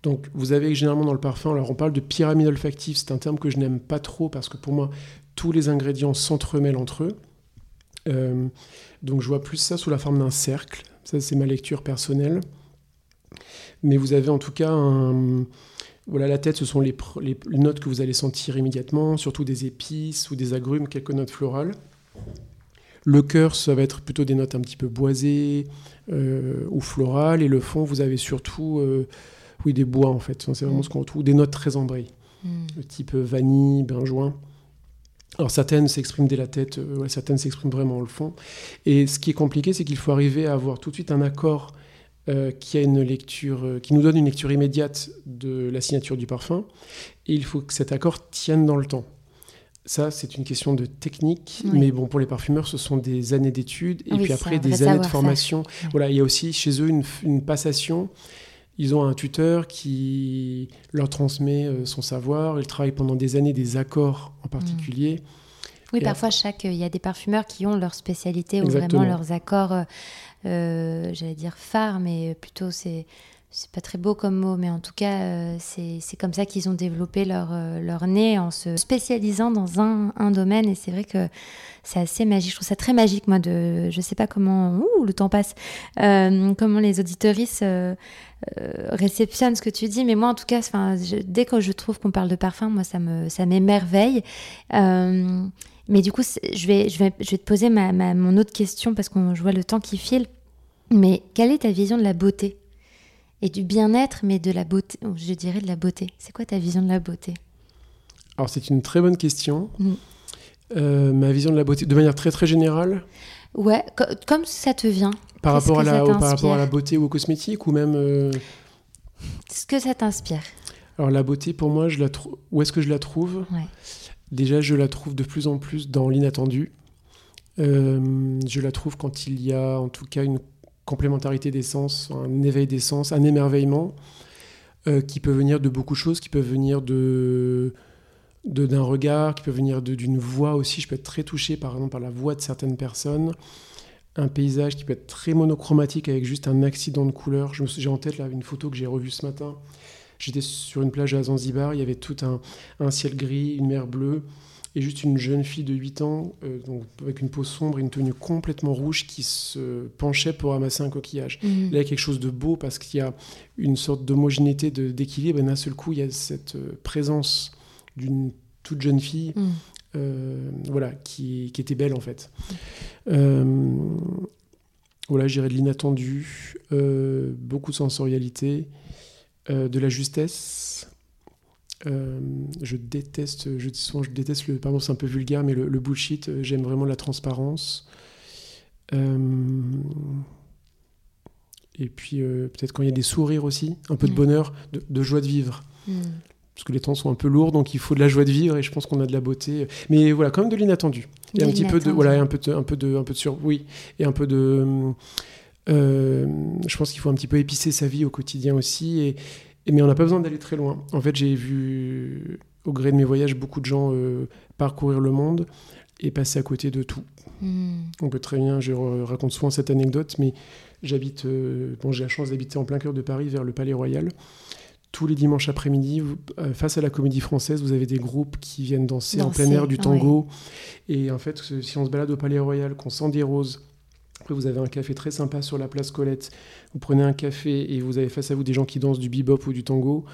Speaker 2: Donc vous avez généralement dans le parfum, alors on parle de pyramide olfactive, c'est un terme que je n'aime pas trop parce que pour moi, tous les ingrédients s'entremêlent entre eux. Euh, donc je vois plus ça sous la forme d'un cercle, ça c'est ma lecture personnelle. Mais vous avez en tout cas un... Voilà, la tête, ce sont les, notes que vous allez sentir immédiatement, surtout des épices ou des agrumes, quelques notes florales. Le cœur, ça va être plutôt des notes un petit peu boisées euh, ou florales. Et le fond, vous avez surtout euh, oui, des bois en fait. C'est vraiment ce qu'on retrouve. Des notes très ambrées, mm. type vanille, benjoin. Alors certaines s'expriment dès la tête, euh, certaines s'expriment vraiment au fond. Et ce qui est compliqué, c'est qu'il faut arriver à avoir tout de suite un accord euh, qui a une lecture, euh, qui nous donne une lecture immédiate de la signature du parfum. Et il faut que cet accord tienne dans le temps. Ça, c'est une question de technique, mais bon, pour les parfumeurs, ce sont des années d'études et puis après des années de formation. Voilà, il y a aussi chez eux une, une passation ils ont un tuteur qui leur transmet euh, son savoir. Ils travaillent pendant des années des accords en particulier.
Speaker 1: Oui, parfois, chaque, il y a des parfumeurs qui ont leur spécialité ou vraiment leurs accords, euh, euh, j'allais dire phares, mais plutôt c'est c'est pas très beau comme mot, mais en tout cas, euh, c'est comme ça qu'ils ont développé leur, euh, leur nez en se spécialisant dans un, un domaine. Et c'est vrai que c'est assez magique. Je trouve ça très magique, moi, de. Je sais pas comment. Ouh, le temps passe. Euh, comment les auditoristes réceptionnent ce que tu dis. Mais moi, en tout cas, dès que je trouve qu'on parle de parfum, moi, ça m'émerveille. Mais du coup, je vais, je, vais, je vais te poser ma, ma, mon autre question parce que je vois le temps qui file. Mais quelle est ta vision de la beauté? Et du bien-être, mais de la beauté, je dirais de la beauté. C'est quoi ta vision de la beauté?
Speaker 2: Alors c'est une très bonne question. Mm. Euh, ma vision de la beauté, de manière très très générale?
Speaker 1: Ouais, comme ça te vient.
Speaker 2: Par rapport, à la, par rapport à la beauté ou au cosmétique ou même... Euh...
Speaker 1: Ce que ça t'inspire
Speaker 2: Alors la beauté, pour moi, je la où est-ce que je la trouve? Déjà, je la trouve de plus en plus dans l'inattendu. Euh, je la trouve quand il y a en tout cas une complémentarité des sens, un éveil des sens, un émerveillement euh, qui peut venir de beaucoup de choses, qui peut venir de d'un regard, qui peut venir d'une voix aussi. Je peux être très touché par exemple par la voix de certaines personnes. Un paysage qui peut être très monochromatique avec juste un accident de couleur. J'ai en tête là une photo que j'ai revue ce matin. J'étais sur une plage à Zanzibar, il y avait tout un, un ciel gris, une mer bleue, et juste une jeune fille de 8 ans, euh, donc avec une peau sombre et une tenue complètement rouge, qui se penchait pour ramasser un coquillage.
Speaker 1: Mhm.
Speaker 2: Là, il y a quelque chose de beau parce qu'il y a une sorte d'homogénéité, d'équilibre, et d'un seul coup, il y a cette euh, présence d'une toute jeune fille,
Speaker 1: Mm.
Speaker 2: euh, voilà, qui, qui était belle en fait. Euh, voilà, j'irais de l'inattendu, beaucoup de sensorialité, de la justesse. Euh, je déteste, je dis souvent, je déteste le, pardon, c'est un peu vulgaire, mais le, le bullshit. euh, J'aime vraiment la transparence. Euh, et puis euh, peut-être quand il y a des sourires aussi, un peu de
Speaker 1: Mm.
Speaker 2: bonheur, de, de joie de vivre.
Speaker 1: Mm.
Speaker 2: Parce que les temps sont un peu lourds, donc il faut de la joie de vivre et je pense qu'on a de la beauté. Mais voilà, quand même de l'inattendu. Et un petit peu de voilà, un peu de, un peu de, un peu de sur, oui, et un peu de. euh, je pense qu'il faut un petit peu épicer sa vie au quotidien aussi. Et- mais on n'a pas besoin d'aller très loin. En fait, j'ai vu au gré de mes voyages beaucoup de gens euh, parcourir le monde et passer à côté de tout.
Speaker 1: Mm.
Speaker 2: On peut très bien, je raconte souvent cette anecdote, mais j'habite, euh, bon, j'ai la chance d'habiter en plein cœur de Paris, vers le Palais Royal. Tous les dimanches après-midi, euh, face à la Comédie Française, vous avez des groupes qui viennent danser, en plein air du tango. Et en fait, si on se balade au Palais Royal, qu'on sent des roses, après vous avez un café très sympa sur la place Colette. Vous prenez un café et vous avez face à vous des gens qui dansent du bebop ou du tango.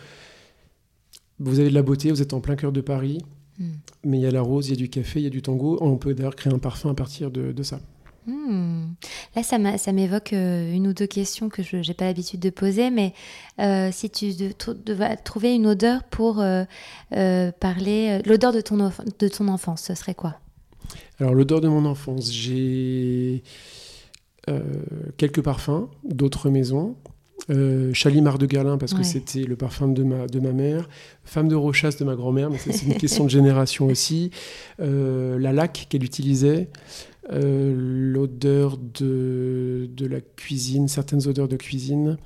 Speaker 2: Vous avez de la beauté, vous êtes en plein cœur de Paris.
Speaker 1: Mm.
Speaker 2: Mais il y a la rose, il y a du café, il y a du tango. On peut d'ailleurs créer un parfum à partir de, de ça.
Speaker 1: Hmm. Là, ça m'évoque euh, une ou deux questions que je n'ai pas l'habitude de poser, mais euh, si tu devais trouver une odeur pour euh, parler, l'odeur de ton, enf- de ton enfance, ce serait quoi?
Speaker 2: Alors, l'odeur de mon enfance, j'ai quelques parfums d'autres maisons. Euh, Chalimard de Galin, parce
Speaker 1: Ouais.
Speaker 2: que c'était le parfum de ma, de ma mère. Femme de Rochasse de ma grand-mère, mais c'est une question de génération aussi. Euh, la laque qu'elle utilisait. Euh, L'odeur de, de la cuisine, certaines odeurs de cuisine.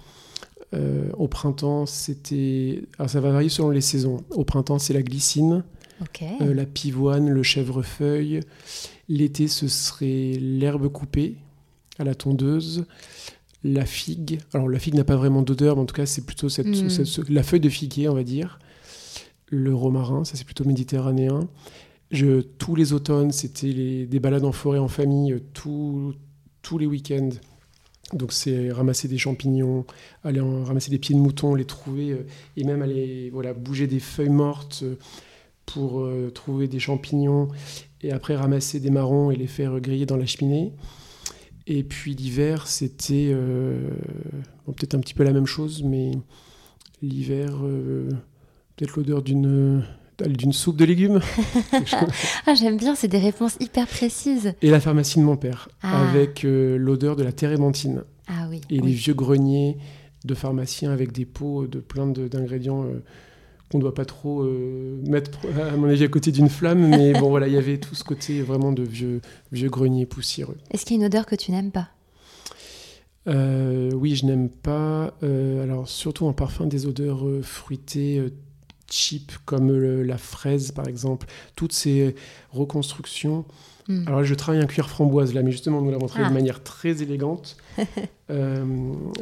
Speaker 2: Euh, au printemps, c'était. Alors, ça va varier selon les saisons. Au printemps, c'est la glycine. Euh, la pivoine, le chèvrefeuille. L'été, ce serait l'herbe coupée à la tondeuse. La figue. Alors, la figue n'a pas vraiment d'odeur, mais en tout cas, c'est plutôt cette,
Speaker 1: Mm.
Speaker 2: cette- ce- la feuille de figuier, on va dire. Le romarin, ça, c'est plutôt méditerranéen. Je, tous les automnes, c'était des balades en forêt en famille, euh, tout- tous les week-ends. Donc, c'est ramasser des champignons, aller en- ramasser des pieds de mouton, les trouver, euh, et même aller voilà, bouger des feuilles mortes. euh, pour euh, trouver des champignons et après ramasser des marrons et les faire griller dans la cheminée. Et puis l'hiver, c'était euh, bon, peut-être un petit peu la même chose, mais l'hiver, euh, peut-être l'odeur d'une d'une soupe de légumes.
Speaker 1: Ah, j'aime bien, c'est des réponses hyper précises.
Speaker 2: et la pharmacie de mon père,
Speaker 1: Ah.
Speaker 2: avec euh, l'odeur de la térébenthine.
Speaker 1: Ah oui.
Speaker 2: Et les vieux greniers de pharmaciens avec des pots de plein d'ingrédients euh, qu'on ne doit pas trop euh, mettre, à mon avis, à côté d'une flamme. Mais bon, voilà, il y avait tout ce côté vraiment de vieux, vieux greniers poussiéreux.
Speaker 1: Est-ce qu'il y a une odeur que tu n'aimes pas?
Speaker 2: Euh, oui, je n'aime pas, euh, alors surtout en parfum, des odeurs fruitées, cheap, comme le- la fraise par exemple. Toutes ces reconstructions.
Speaker 1: Hmm.
Speaker 2: Alors là, je travaille un cuir framboise là, mais justement, nous l'avons travaillé
Speaker 1: Ah.
Speaker 2: de manière très élégante. Euh,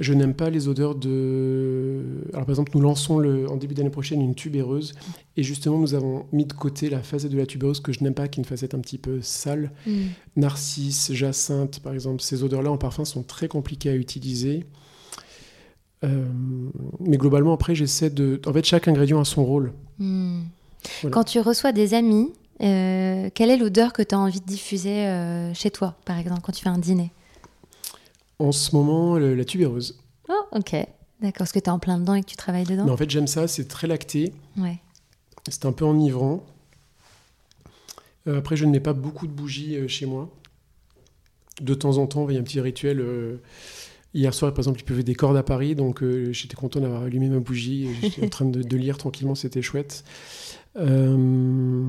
Speaker 2: je n'aime pas les odeurs de. Alors par exemple, nous lançons le, en début d'année prochaine une tubéreuse, et justement, nous avons mis de côté la facette de la tubéreuse que je n'aime pas, qui est une facette un petit peu sale.
Speaker 1: Hmm.
Speaker 2: Narcisse, jacinthe, par exemple, ces odeurs-là en parfum sont très compliquées à utiliser. Euh, mais globalement, après, j'essaie de. En fait, chaque ingrédient a son rôle. Voilà.
Speaker 1: Quand tu reçois des amis, euh, quelle est l'odeur que tu as envie de diffuser euh, chez toi, par exemple, quand tu fais un dîner?
Speaker 2: En ce moment, le- la tubéreuse.
Speaker 1: Oh, ok. D'accord, parce que tu es en plein dedans et que tu travailles dedans?
Speaker 2: Mais en fait, j'aime ça, c'est très lacté,
Speaker 1: Ouais.
Speaker 2: c'est un peu enivrant. Euh, après, je ne mets pas beaucoup de bougies chez moi. De temps en temps, il y a un petit rituel. Hier soir, par exemple, il pleuvait des cordes à Paris, donc euh, j'étais content d'avoir allumé ma bougie. J'étais en train de, de lire tranquillement, c'était chouette. Euh,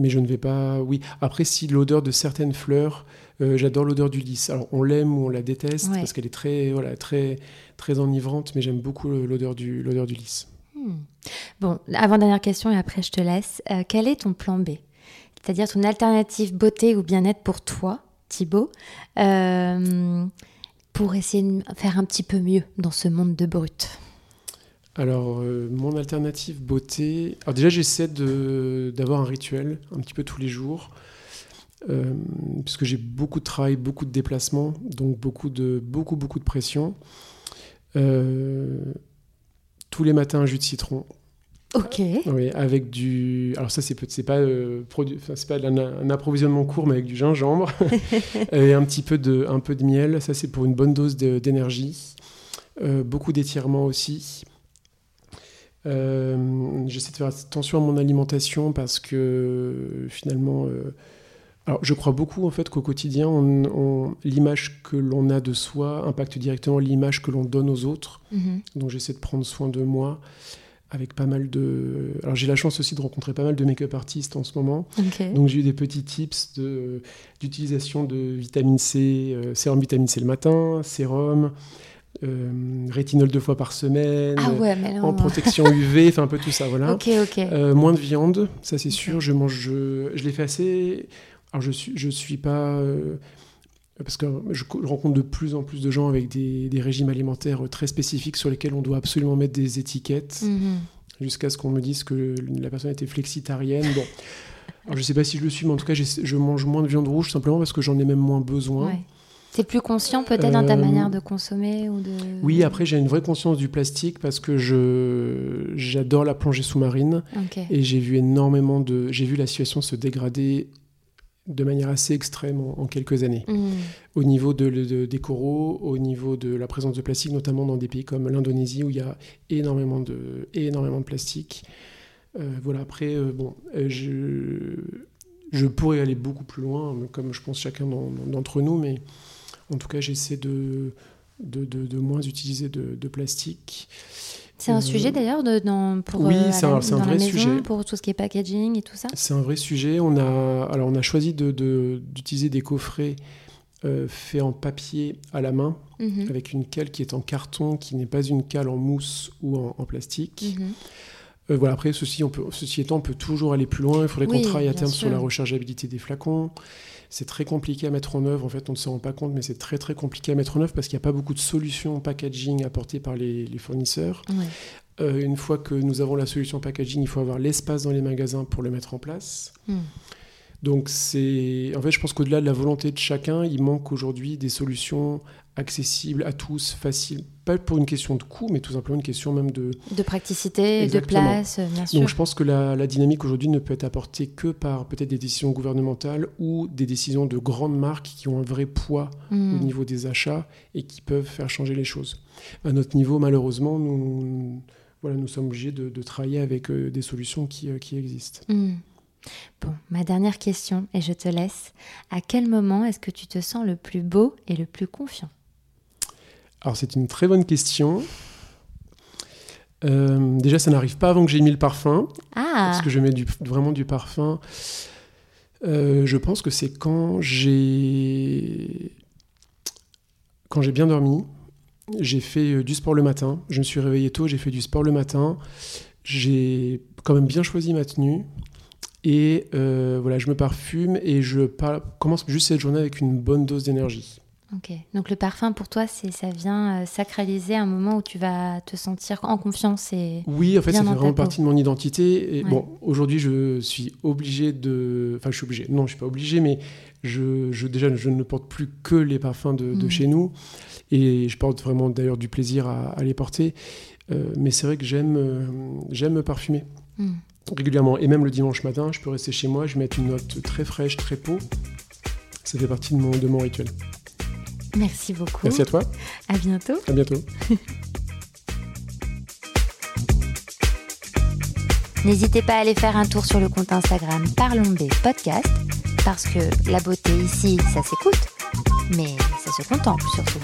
Speaker 2: mais je ne vais pas. Oui. Après, si l'odeur de certaines fleurs, euh, j'adore l'odeur du lys. Alors, on l'aime ou on la déteste
Speaker 1: Ouais.
Speaker 2: parce qu'elle est très, voilà, très, très enivrante, mais j'aime beaucoup l'odeur du, l'odeur du lys.
Speaker 1: Hmm. Bon, avant-dernière question et après je te laisse. Euh, quel est ton plan B? C'est-à-dire ton alternative beauté ou bien-être pour toi, Thibaut, euh, pour essayer de faire un petit peu mieux dans ce monde de brut?
Speaker 2: Alors, euh, mon alternative beauté. Alors, déjà, j'essaie d'avoir un rituel un petit peu tous les jours. Euh, puisque j'ai beaucoup de travail, beaucoup de déplacements, donc beaucoup de, beaucoup, beaucoup de pression. Euh, tous les matins, un jus de citron.
Speaker 1: Ok.
Speaker 2: Oui, avec du. Alors, ça, c'est pas, euh, c'est pas un, un, approvisionnement court, mais avec du gingembre et un petit peu de, un peu de miel. Ça, c'est pour une bonne dose d'énergie. beaucoup d'étirements aussi. J'essaie de faire attention à mon alimentation parce que finalement, alors, je crois beaucoup en fait qu'au quotidien, on, l'image que l'on a de soi impacte directement l'image que l'on donne aux autres. Mhm. Donc, j'essaie de prendre soin de moi avec pas mal de. Alors, j'ai la chance aussi de rencontrer pas mal de make-up artistes en ce moment. Donc, j'ai eu des petits tips de, d'utilisation de vitamine C, euh, sérum vitamine C le matin, sérum. Euh, rétinol deux fois par semaine,
Speaker 1: ah
Speaker 2: en protection UV, enfin un peu tout ça, voilà. Euh, moins de viande, ça c'est sûr. Je mange, je, je l'ai fait assez alors je suis, je suis pas euh, parce que je rencontre de plus en plus de gens avec des, des, régimes alimentaires très spécifiques sur lesquels on doit absolument mettre des étiquettes, mhm. jusqu'à ce qu'on me dise que la personne était flexitarienne. Bon, alors je sais pas si je le suis, mais en tout cas, je mange moins de viande rouge simplement parce que j'en ai même moins besoin.
Speaker 1: Es plus conscient peut-être dans ta euh, manière de consommer ou de...
Speaker 2: Oui, après j'ai une vraie conscience du plastique parce que je j'adore la plongée sous-marine et j'ai vu énormément de j'ai vu la situation se dégrader de manière assez extrême en, quelques années. Mmh. Au niveau de, des coraux, au niveau de la présence de plastique, notamment dans des pays comme l'Indonésie où il y a énormément de, énormément de plastique. Euh, voilà, après, euh, bon, euh, je, je pourrais aller beaucoup plus loin, comme je pense chacun d'entre nous, mais en tout cas, j'essaie de, de, de, moins utiliser de, plastique.
Speaker 1: C'est un euh, sujet d'ailleurs pour
Speaker 2: oui, euh, c'est un, vrai sujet
Speaker 1: pour tout ce qui est packaging et tout ça?
Speaker 2: C'est un vrai sujet. On a alors on a choisi d'utiliser des coffrets euh, faits en papier à la main mhm. avec une cale qui est en carton, qui n'est pas une cale en mousse ou en, plastique. Mhm. voilà, après, ceci, on peut, ceci étant, on peut toujours aller plus loin. Il faudrait qu'on travaille à terme sur la rechargeabilité des flacons. C'est très compliqué à mettre en œuvre. En fait, on ne se rend pas compte, mais c'est très très compliqué à mettre en œuvre parce qu'il n'y a pas beaucoup de solutions packaging apportées par les, fournisseurs. Euh, une fois que nous avons la solution packaging, il faut avoir l'espace dans les magasins pour le mettre en place. Hmm. Donc c'est, en fait, je pense qu'au-delà de la volonté de chacun, il manque aujourd'hui des solutions accessibles à tous, faciles, pas pour une question de coût, mais tout simplement une question même de...
Speaker 1: De praticité, de place, bien sûr.
Speaker 2: Donc je pense que la, dynamique aujourd'hui ne peut être apportée que par peut-être des décisions gouvernementales ou des décisions de grandes marques qui ont un vrai poids au hmm. niveau des achats et qui peuvent faire changer les choses. À notre niveau, malheureusement, nous, voilà, nous sommes obligés de, travailler avec euh, des solutions qui, euh, qui existent.
Speaker 1: Hmm. Bon, ma dernière question, et je te laisse. À quel moment est-ce que tu te sens le plus beau et le plus confiant?
Speaker 2: Alors, c'est une très bonne question. Euh, déjà, ça n'arrive pas avant que j'ai mis le parfum.
Speaker 1: Ah.
Speaker 2: Parce que je mets vraiment du parfum. Euh, je pense que c'est quand j'ai quand j'ai bien dormi. J'ai fait euh, du sport le matin. Je me suis réveillé tôt. J'ai fait du sport le matin. J'ai quand même bien choisi ma tenue. Et euh, voilà, je me parfume et je commence juste cette journée avec une bonne dose d'énergie.
Speaker 1: Ok, donc le parfum pour toi, c'est ça vient euh, sacraliser un moment où tu vas te sentir en confiance et
Speaker 2: oui, en fait, ça fait vraiment partie de mon identité. Et bon, aujourd'hui, je suis obligé de, enfin, je suis obligé. Non, je suis pas obligé, mais je, je déjà, je ne porte plus que les parfums de, mm. chez nous, et je porte vraiment d'ailleurs du plaisir à, les porter. Euh, mais c'est vrai que j'aime, j'aime me parfumer. Mm régulièrement. Et même le dimanche matin, je peux rester chez moi, je mettre une note très fraîche, très peau. Ça fait partie de mon, de mon rituel.
Speaker 1: Merci beaucoup.
Speaker 2: Merci à toi.
Speaker 1: À bientôt.
Speaker 2: À bientôt.
Speaker 1: N'hésitez pas à aller faire un tour sur le compte Instagram Parlons B Podcast, parce que la beauté ici, ça s'écoute, mais ça se contemple surtout.